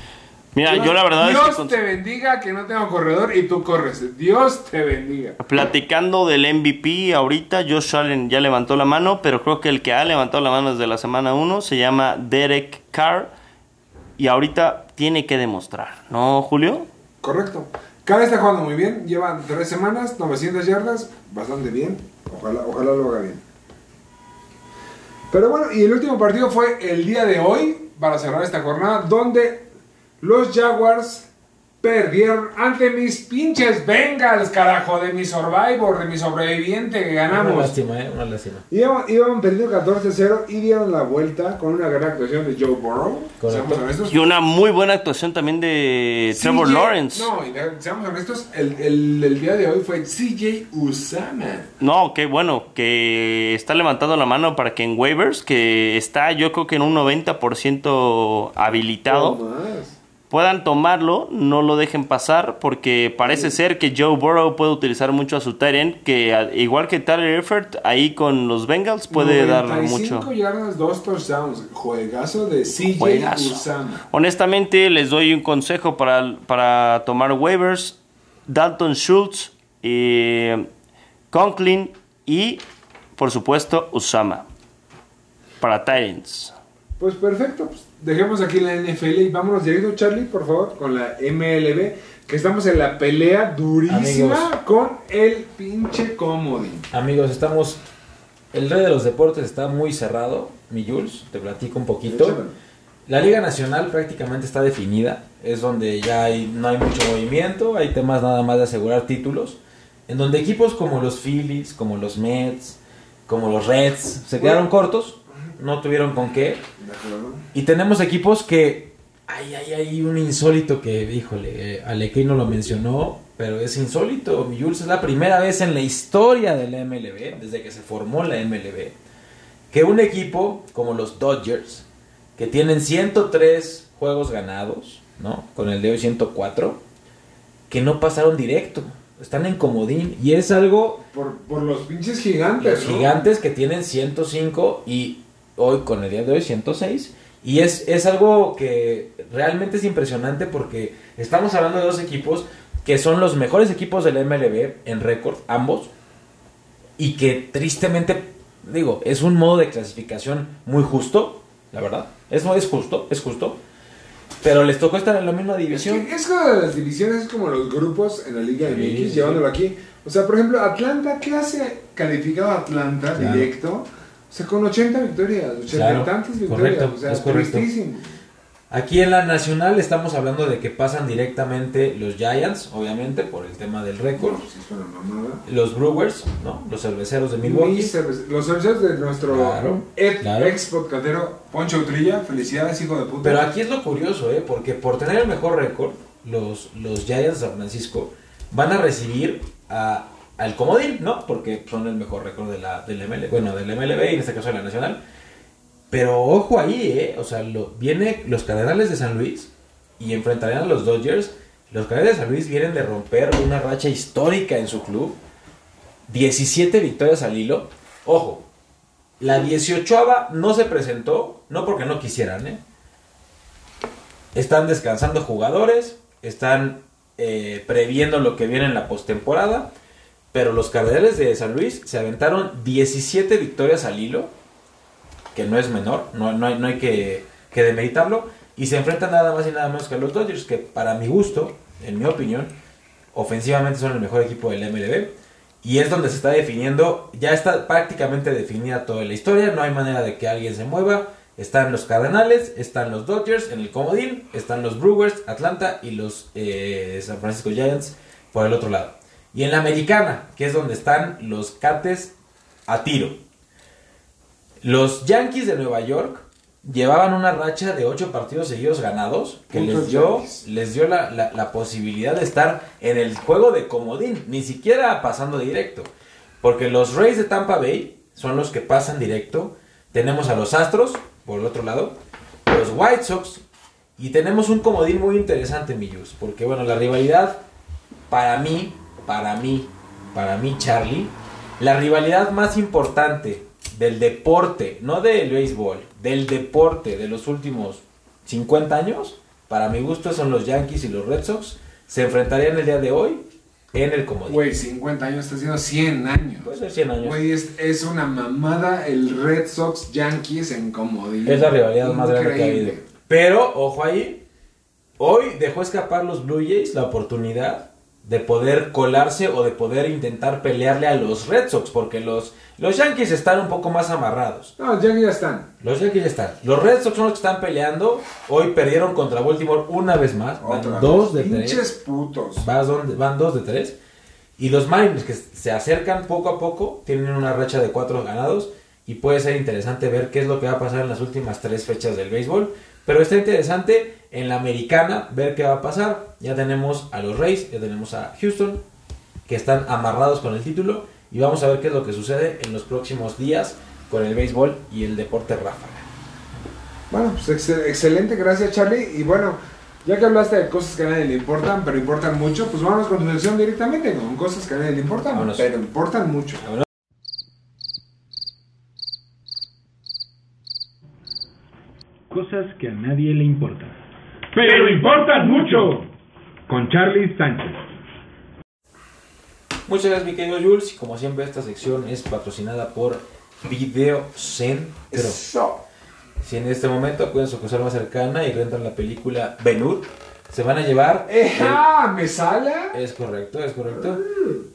B: Mira, yo la verdad es
A: Dios
B: que con-
A: te bendiga que no tengo corredor y tú corres. Dios te bendiga.
B: platicando del MVP ahorita, Josh Allen ya levantó la mano, pero creo que el que ha levantado la mano desde la semana 1 se llama Derek Carr y ahorita tiene que demostrar, ¿no, Julio?
A: Correcto. Cara está jugando muy bien. Llevan tres semanas, 900 yardas. Bastante bien. Ojalá, ojalá lo haga bien. Pero bueno, y el último partido fue el día de hoy, para cerrar esta jornada, donde los Jaguars perdieron ante mis pinches Bengals, carajo, de mi Survivor, de mi sobreviviente que
C: Una
A: ganamos.
C: lástima, ¿eh? Una lástima.
A: Iban, iban perdiendo 14-0 y dieron la vuelta con una gran actuación de Joe Burrow. Seamos honestos.
B: Y una muy buena actuación también de Trevor
A: CJ
B: Lawrence.
A: No, y seamos honestos, el, el, el día de hoy fue CJ Usama.
B: No, qué bueno, que está levantando la mano para que en waivers, que está yo creo que en un 90% habilitado,
A: No más.
B: Puedan tomarlo, no lo dejen pasar, porque parece ser que Joe Burrow puede utilizar mucho a su Tyrant, que igual que Tyler Effort, ahí con los Bengals puede dar
A: 95
B: mucho.
A: yardas, dos touchdowns. Juegazo de CJ
B: Juegazo.
A: Usama.
B: Honestamente, les doy un consejo para, para tomar waivers. Dalton Schultz, eh, Conklin y, por supuesto, Usama. Para Tyrants.
A: Pues perfecto, pues dejemos aquí la NFL y vámonos directo, Charlie, por favor, con la MLB. que estamos en la pelea durísima
C: Amigos.
A: con el pinche comodín.
C: Amigos, estamos. El rey de los deportes está muy cerrado. Mi Jules, te platico un poquito. La Liga Nacional prácticamente está definida. Es donde ya hay- no hay mucho movimiento. Hay temas nada más de asegurar títulos. En donde equipos como los Phillies, como los Mets, como los Reds, se quedaron cortos. No tuvieron con qué.
A: ¿De acuerdo?
C: Y tenemos equipos que. Hay, hay, hay un insólito que, híjole, Alekei no lo mencionó, pero es insólito. Mi Jules es la primera vez en la historia de la MLB, desde que se formó la MLB, que un equipo como los Dodgers, que tienen 103 juegos ganados, ¿no? Con el de hoy 104, que no pasaron directo. Están en comodín. Y es algo
A: Por, por los pinches gigantes.
C: los
A: ¿no?
C: gigantes que tienen 105 y hoy con el día de hoy 106. Y es, es algo que realmente es impresionante porque estamos hablando de dos equipos que son los mejores equipos del MLB en récord, ambos. Y que tristemente, digo, es un modo de clasificación muy justo, la verdad. Eso es justo, es justo. Pero les tocó estar en la misma
A: Es,
C: división.
A: que es como de las divisiones, es como los grupos en la Liga
C: Sí,
A: MX,
C: sí.
A: llevándolo aquí. O sea, por ejemplo, Atlanta, ¿qué hace calificado Atlanta
C: Claro.
A: directo? O sea, con 80 victorias, 80
C: Claro,
A: tantas victorias.
C: correcto,
A: o sea,
C: es correcto. Aquí en la nacional estamos hablando de que pasan directamente los Giants, obviamente, por el tema del récord. Los Brewers, ¿no? Los cerveceros de Milwaukee.
A: Cervece- Los servicios de nuestro
C: Claro,
A: ex,
C: claro.
A: ex podcastero Poncho Utrilla. Felicidades, hijo de puta.
C: Pero aquí es lo curioso, ¿eh? Porque por tener el mejor récord, los, los Giants de San Francisco van a recibir a, al Comodín, ¿no? Porque son el mejor récord de la, del MLB, bueno, del MLB y en este caso de la Nacional. Pero ojo ahí, ¿eh? O sea, viene los Cardenales de San Luis y enfrentarían a los Dodgers. Los Cardenales de San Luis vienen de romper una racha histórica en su club. 17 victorias al hilo. Ojo, la 18 no se presentó, no porque no quisieran, ¿eh? Están descansando jugadores, están eh, previendo lo que viene en la postemporada. Pero los Cardenales de San Luis se aventaron 17 victorias al hilo, que no es menor, no, no hay, no hay que, que demeritarlo. Y se enfrentan nada más y nada menos que a los Dodgers, que para mi gusto, en mi opinión, ofensivamente son el mejor equipo del MLB. Y es donde se está definiendo, ya está prácticamente definida toda la historia, no hay manera de que alguien se mueva. Están los Cardenales, están los Dodgers en el comodín, están los Brewers, Atlanta y los eh, San Francisco Giants por el otro lado. Y en la americana, que es donde están los Cates a tiro. Los Yankees de Nueva York llevaban una racha de 8 partidos seguidos ganados que les dio, les dio la, la- la posibilidad de estar en el juego de comodín, ni siquiera pasando directo. Porque los Rays de Tampa Bay son los que pasan directo. Tenemos a los Astros, por el otro lado, los White Sox, y tenemos un comodín muy interesante, Millus. Porque bueno, la rivalidad, para mí, para mí, para mí, Charlie, la rivalidad más importante del deporte, no del béisbol, del deporte de los últimos 50 años, para mi gusto son los Yankees y los Red Sox, se enfrentarían el día de hoy en el comodín.
A: Güey, 50 años, está haciendo 100 años.
C: Puede ser 100 años.
A: Güey, es, es una mamada el Red Sox Yankees en comodín.
C: Es la rivalidad más grande que ha habido. Pero, ojo ahí, hoy dejó escapar los Blue Jays la oportunidad de poder colarse o de poder intentar pelearle a los Red Sox, porque los, los Yankees están un poco más amarrados.
A: No, los Yankees ya están.
C: Los Yankees ya están. Los Red Sox son los que están peleando. Hoy perdieron contra Baltimore una vez más. Van
A: Otra
C: dos de
A: vez.
C: tres.
A: Pinches putos.
C: Donde- van dos de tres. Y los Mariners que se acercan poco a poco, tienen una racha de cuatro ganados. Y puede ser interesante ver qué es lo que va a pasar en las últimas tres fechas del béisbol. Pero está interesante en la americana ver qué va a pasar. Ya tenemos a los Rays, ya tenemos a Houston, que están amarrados con el título. Y vamos a ver qué es lo que sucede en los próximos días con el béisbol y el deporte ráfaga.
A: Bueno, pues excel- excelente, gracias Charlie. Y bueno, ya que hablaste de cosas que a nadie le importan, pero importan mucho, pues vamos con tu sección directamente con cosas que a nadie le importan,
C: Vámonos.
A: pero importan mucho.
E: Cosas que a nadie le importan. Pero importan mucho. Con Charlie Sánchez.
C: Muchas gracias, mi querido Jules. Y como siempre, esta sección es patrocinada por Video Centro.
A: Eso.
C: Si en este momento acuden a su cosa más cercana y rentan la película Ben Hur, Se van a llevar.
A: Eh,
C: el-
A: ah, ¿me sala?
C: Es correcto, es correcto.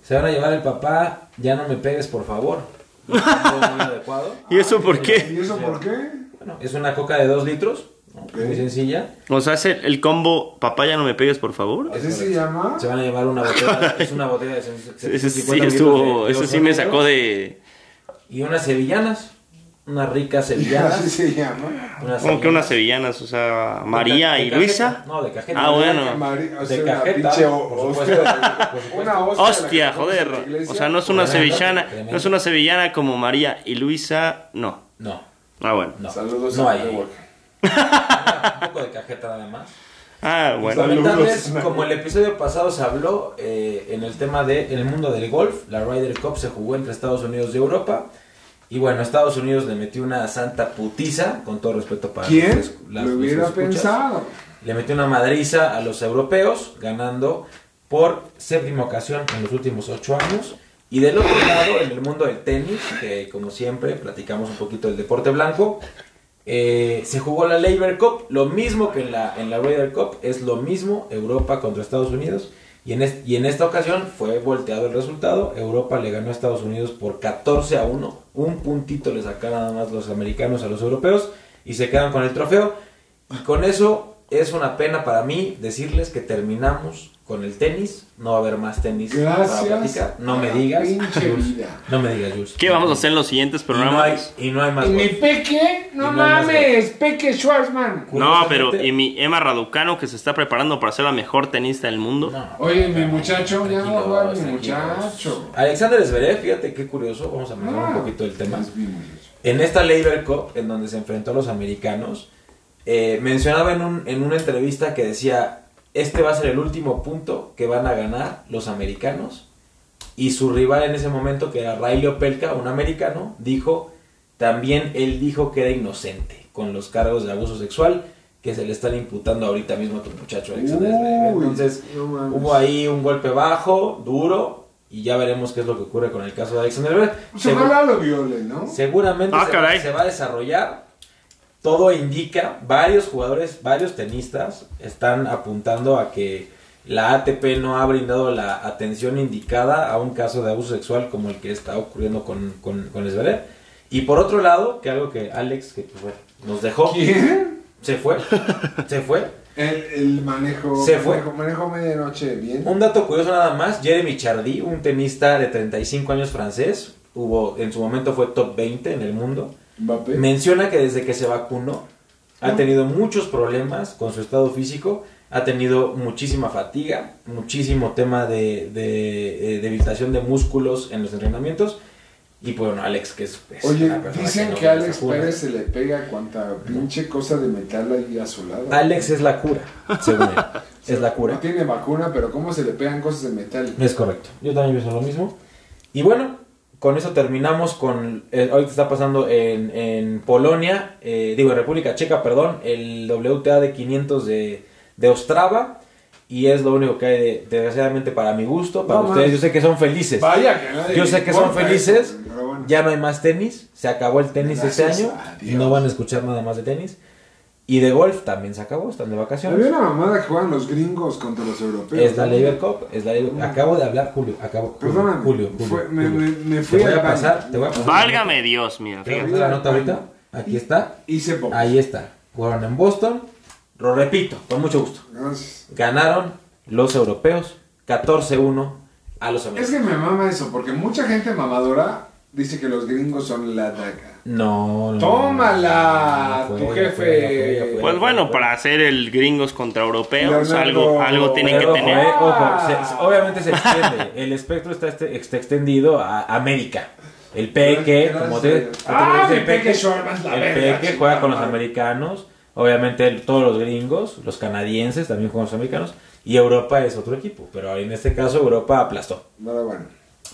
C: Se van a llevar el papá. Ya no me pegues, por favor. Muy adecuado.
B: ¿Y eso por qué?
A: ¿Y eso por qué?
C: Bueno, es una coca de 2 litros. Muy sencilla.
B: O sea, es el, el combo papaya no me pegues, por favor.
A: ¿Así se llama?
C: Se van a llevar una botella. Es una botella de 750
B: Ese sí estuvo,
C: de-
B: eso sí me sacó de...
C: Y unas sevillanas. Unas ricas
A: Así
C: sevillanas.
A: se llama.
C: Unas
B: Como que unas
C: sevillanas.
B: o sea, María
C: de
B: y
C: cajeta.
B: Luisa.
C: No, de cajeta.
B: Ah, bueno.
A: Mari- o sea,
C: De cajeta,
A: pinche o-
C: por
A: hostia. Una hostia.
B: joder. O sea, no es una sevillana, no es una sevillana como María y Luisa, no.
C: No,
B: Ah, bueno.
C: no.
A: Saludos
C: no
A: a
C: hay. Un poco de cajeta nada más.
B: Ah, bueno.
C: Comentarles, como el episodio pasado se habló eh, en el tema de en el mundo del golf, la Ryder Cup se jugó entre Estados Unidos y Europa. Y bueno, Estados Unidos le metió una santa putiza, con todo respeto para
A: ¿Quién
C: los- las-
A: lo hubiera pensado?
C: Le metió una madriza a los europeos, ganando por séptima ocasión en los últimos ocho años. Y del otro lado, en el mundo del tenis, que como siempre platicamos un poquito del deporte blanco, eh, se jugó la Labour Cup, lo mismo que en la, en la Ryder Cup, es lo mismo Europa contra Estados Unidos. Y en, y en esta ocasión fue volteado el resultado. Europa le ganó a Estados Unidos por 14 a 1. Un puntito le sacaron nada más los americanos a los europeos y se quedan con el trofeo. Y con eso es una pena para mí decirles que terminamos con el tenis. No va a haber más tenis para
A: Gracias.
C: platicar. No me digas.
A: Pinche
C: Jules.
A: vida.
C: No me digas, Jules.
B: ¿Qué vamos a hacer en los siguientes
C: Y no hay,
B: programas?
C: y no hay más
A: ¿Y mi. Peque? No mames, Peque Schwarzman.
B: No, pero ¿y mi Emma Raducano que se está preparando para ser la mejor tenista del mundo?
C: No.
A: Oye, mi muchacho, ya no va mi muchacho.
C: Alexander Zverev, fíjate qué curioso, vamos a hablar
A: Ah.
C: un poquito del tema. En esta Labour Cup, en donde se enfrentó a los americanos, eh, mencionaba en, un- en una entrevista que decía, este va a ser el último punto que van a ganar los americanos. Y su rival en ese momento, que era Riley Opelka, un americano, dijo, también él dijo que era inocente con los cargos de abuso sexual que se le están imputando ahorita mismo a tu muchacho Alexander.
A: Uy,
C: Entonces,
A: no
C: hubo ahí un golpe bajo, duro, y ya veremos qué es lo que ocurre con el caso de Alexander Zverev.
A: Pues ojalá lo viole, ¿no?
C: Seguramente
B: Ah,
C: se, se va a desarrollar. Todo indica, varios jugadores, varios tenistas están apuntando a que la ATP no ha brindado la atención indicada a un caso de abuso sexual como el que está ocurriendo con, con, con. Y por otro lado, que algo que Alex que pues, bueno, nos dejó,
A: ¿Quién?
C: se fue, se fue.
A: El, el manejo.
C: Se fue.
A: Manejo, manejo medianoche, bien.
C: Un dato curioso nada más, Jeremy Chardy, un tenista de 35 años francés, hubo en su momento fue top 20 en el mundo.
A: Mbappé.
C: Menciona que desde que se vacunó ha tenido muchos problemas con su estado físico, ha tenido muchísima fatiga, muchísimo tema de, de, eh, debilitación de músculos en los entrenamientos. Y pues, bueno, Alex, que es, es
A: Oye,
C: una
A: dicen
C: no
A: que Alex. Pérez se le pega cuanta pinche cosa de metal ahí a su lado.
C: Alex es la cura, según él. es la
A: No
C: cura.
A: tiene vacuna, pero ¿cómo se le pegan cosas de metal?
C: Es correcto. Yo también pienso lo mismo. Y bueno, con eso terminamos con. eh, ahorita está pasando en, en Polonia, eh, digo en República Checa, perdón, el WTA de 500 de, de Ostrava. Y es lo único que hay, de- desgraciadamente, para mi gusto. Para
A: No
C: ustedes, yo sé que son felices.
A: Vaya que
C: Yo sé que son felices.
A: eso, pero bueno.
C: Ya no hay más tenis. Se acabó el tenis este
A: Gracias
C: año.
A: a Dios.
C: No van a escuchar nada más de tenis. Y de golf también se acabó. Están de vacaciones.
A: Había una mamada que juegan los gringos contra los europeos.
C: Es la. Labour Cup, es la Labour- Acabo de hablar, Julio. Acabo, Julio,
A: Perdóname.
C: Julio, Julio,
A: Fue- me-
C: Julio.
A: me- me fui
C: te voy a pasar, te voy a pasar.
B: Válgame Dios, mira,
C: ¿Te la nota ahorita? Aquí está.
A: Hice poco.
C: Ahí está. Jugaron en Boston. Lo repito, con mucho gusto.
A: Gracias.
C: Ganaron los europeos 14-1 a los
A: Es
C: americanos.
A: que me mama eso, porque mucha gente mamadora dice que los gringos son la daga.
C: No, no.
A: Tómala,
C: no,
A: tu jefe.
C: fue, fue, fue,
B: Pues bueno, para hacer el gringos contra europeos,
A: Leonardo-
B: algo, algo tienen que
C: ojo,
B: tener.
C: eh, ojo, se- se- obviamente se extiende. El espectro está, este- está extendido a América. El Peque, como te, te
A: Ah,
C: dice
A: mi Peque es la
C: el
A: verga,
C: Peque juega con los americanos. Obviamente el- todos los gringos, los canadienses también juegan con los americanos. Y Europa es otro equipo. Pero en este caso Europa aplastó.
A: Nada bueno.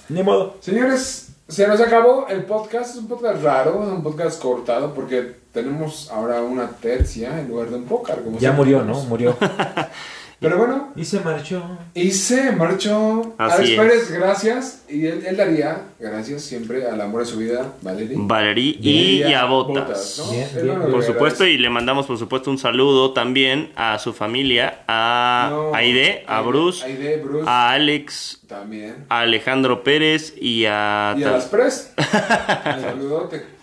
C: Ni modo.
A: Señores, se nos acabó el podcast. Es un podcast raro, un podcast cortado, porque tenemos ahora una tercia en lugar de un pócar. como
C: Ya murió. ¿no? Murió.
A: Pero bueno,
C: Y se marchó.
A: y se marchó.
B: Así
A: Alex
B: es.
A: Pérez, gracias. Y él, él daría gracias siempre al amor de su vida, Valerie.
B: Valerie y, y a Botas.
A: Botas, ¿no?
C: Bien, bien.
B: Por supuesto, y le mandamos por supuesto un saludo también a su familia, a
A: No,
B: Aide, a
A: Aide,
B: Bruce,
A: Aide, Bruce.
B: a Alex,
A: También.
B: a Alejandro Pérez y a...
A: Y a las Pres. Saludote.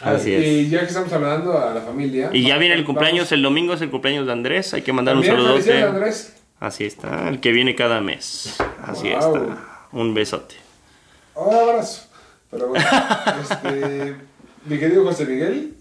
B: Así es.
A: Y ya que estamos hablando a la familia.
B: Y ya viene el
A: vamos-
B: cumpleaños, el domingo es el cumpleaños de Andrés, hay que mandar un saludote.
A: felicidades, Andrés.
B: Así está, el que viene cada mes. Así
A: Wow.
B: está. Un besote.
A: Un abrazo. Pero bueno, este, mi querido José Miguel,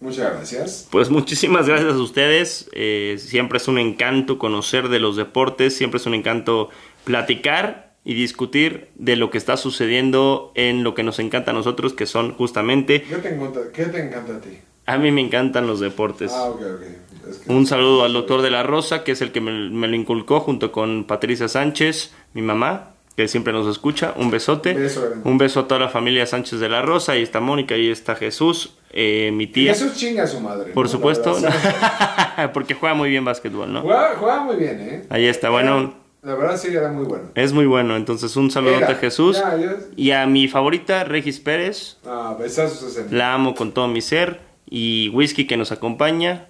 A: muchas gracias.
B: Pues muchísimas gracias a ustedes. eh, siempre es un encanto conocer de los deportes, siempre es un encanto platicar y discutir de lo que está sucediendo en lo que nos encanta a nosotros, que son justamente,
A: ¿Qué te encanta, qué te encanta a ti?
B: a mí me encantan los deportes.
A: Ah, ok, ok. Es que-
B: Un saludo al doctor de la Rosa, que es el que me, me lo inculcó junto con Patricia Sánchez, mi mamá, que siempre nos escucha. Un besote.
A: Beso.
B: Un beso a toda la familia Sánchez de la Rosa. Ahí está Mónica, ahí está Jesús, eh, mi tía.
A: Jesús chinga a su madre.
B: Por
A: ¿no?
B: supuesto, porque juega muy bien básquetbol, ¿no?
A: Juega, juega muy bien, ¿eh?
B: Ahí está, bueno,
A: La verdad sí era muy bueno.
B: es muy bueno. Entonces, un saludote
A: Era.
B: a Jesús.
A: Ya, ya.
B: Y a mi favorita, Regis Pérez.
A: Ah, besazos a.
B: La amo con todo mi ser. Y Whisky que nos acompaña.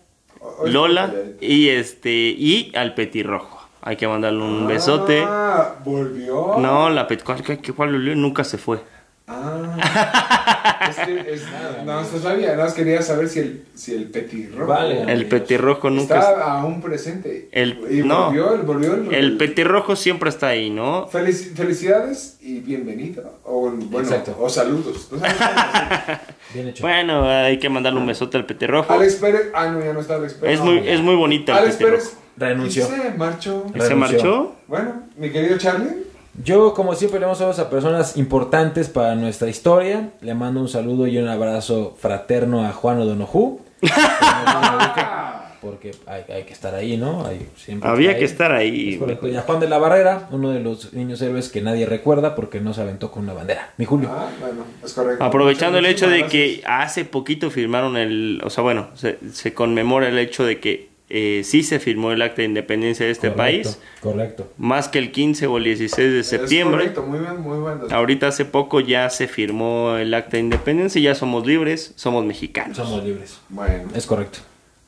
B: Lola. Y este. Y al petirrojo. Hay que mandarle un besote.
A: Ah, volvió.
B: No, la pet ¿cuál, cuál olió? nunca se fue.
A: Ah. es que es, no, no sabía, nada más quería saber si el, si el petirrojo
C: Vale.
B: El petirrojo nunca.
A: está aún presente.
B: El-
A: y
B: no.
A: volvió, el, volvió el,
B: El petirrojo siempre está ahí, ¿no?
A: Felici- felicidades y bienvenido. O, bueno,
C: Exacto.
A: o saludos.
C: Bien hecho.
B: Bueno, hay que mandarle un besote al petirrojo.
A: Alex Pérez. Ah, no, ya no está Alex Pérez.
B: Es muy, es muy bonita el
A: Alex
B: petirrojo.
A: Pérez.
C: Renunció.
A: y Se marchó.
B: ¿Y ¿Se marchó?
A: Bueno, mi querido Charlie.
C: Yo, como siempre, le damos saludos a personas importantes para nuestra historia. Le mando un saludo y un abrazo fraterno a Juan O'Donoghue. Porque hay, hay que estar ahí, ¿no? Hay siempre
B: Había que estar ahí.
C: Es correcto. Y a Juan de la Barrera, uno de los niños héroes que nadie recuerda porque no se aventó con una bandera. Mi Julio.
A: Ah, bueno, es correcto.
B: Aprovechando el hecho de que hace poquito firmaron el, o sea, bueno, se, se conmemora el hecho de que eh, sí se firmó el acta de independencia de este
C: Correcto,
B: país,
C: Correcto.
B: más que el 15 o el 16 de septiembre.
A: correcto, muy bien, muy bueno.
B: Ahorita hace poco ya se firmó el acta de independencia, ya somos libres, somos mexicanos.
C: Somos libres.
A: Bueno,
C: Es correcto.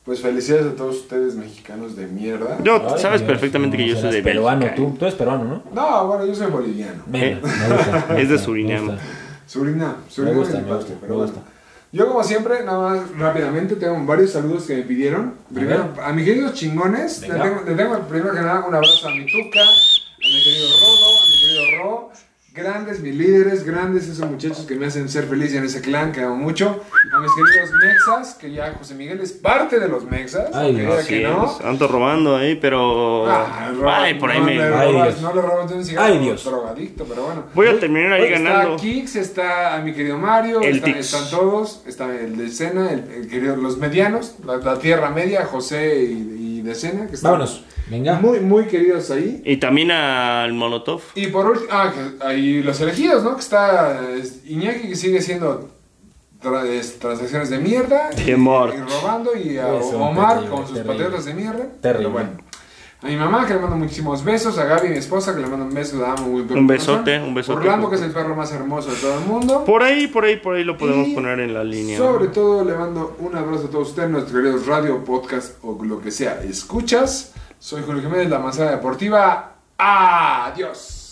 A: pues felicidades a todos ustedes mexicanos de mierda.
B: Yo,
C: Ay,
B: sabes
C: Dios,
B: perfectamente que yo soy de
C: peruano,
B: Bélgica.
C: tú. Tú eres peruano, ¿no?
A: No, bueno, yo soy boliviano.
C: Venga,
B: Eh,
C: me gusta, me
B: es de
C: gusta,
B: Surinam.
C: me gusta.
A: Surinam, Surinam
C: gusta,
A: es mi
C: me gusta,
A: pero
C: me
A: bueno.
C: gusta.
A: Yo como siempre, nada más rápidamente, tengo varios saludos que me pidieron. Primero, a mis queridos chingones, le tengo, le tengo primero que nada un abrazo a mi Tuca, a mi querido Rodo, a mi querido Ro. Grandes, mis líderes, grandes esos muchachos que me hacen ser feliz en ese clan, que amo mucho. A mis queridos Mexas, que ya José Miguel es parte de los Mexas.
C: Ay,
A: que no.
B: es, ando robando ahí, pero...
A: Ah, roba-
B: Ay, por ahí
A: no
B: me...
A: le
C: Ay,
A: robas-
C: Dios.
A: no le robas un cigarro,
C: Ay, Dios.
A: drogadicto, pero bueno.
B: Voy a terminar ahí
A: Está
B: ganando.
A: Kix, está a mi querido Mario, están, todos, está el de Cena, el, el querido, los medianos, la, la Tierra Media, José y, y de Cena, que están
C: Vámonos. Venga.
A: muy, muy queridos ahí.
B: Y también al Molotov.
A: Y por último, ah, ahí los elegidos, ¿no? Que está es, Iñaki, que sigue siendo tra- es, transacciones de mierda. y, y robando, y a Omar
C: terrible,
A: con sus
C: terrible.
A: patriotas de mierda.
C: Terrible.
A: Pero bueno. A mi mamá, que le mando muchísimos besos. A Gaby, mi esposa, que le mando un beso. La amo muy
B: Un besote, un besote.
A: Orlando, que es el perro más hermoso de todo el mundo.
B: Por ahí, por ahí, por ahí lo podemos
A: Y
B: poner en la línea.
A: Sobre todo, le mando un abrazo a todos ustedes, nuestros queridos radio, podcast o lo que sea. Escuchas. Soy Julio Jiménez, la manzana deportiva. Adiós.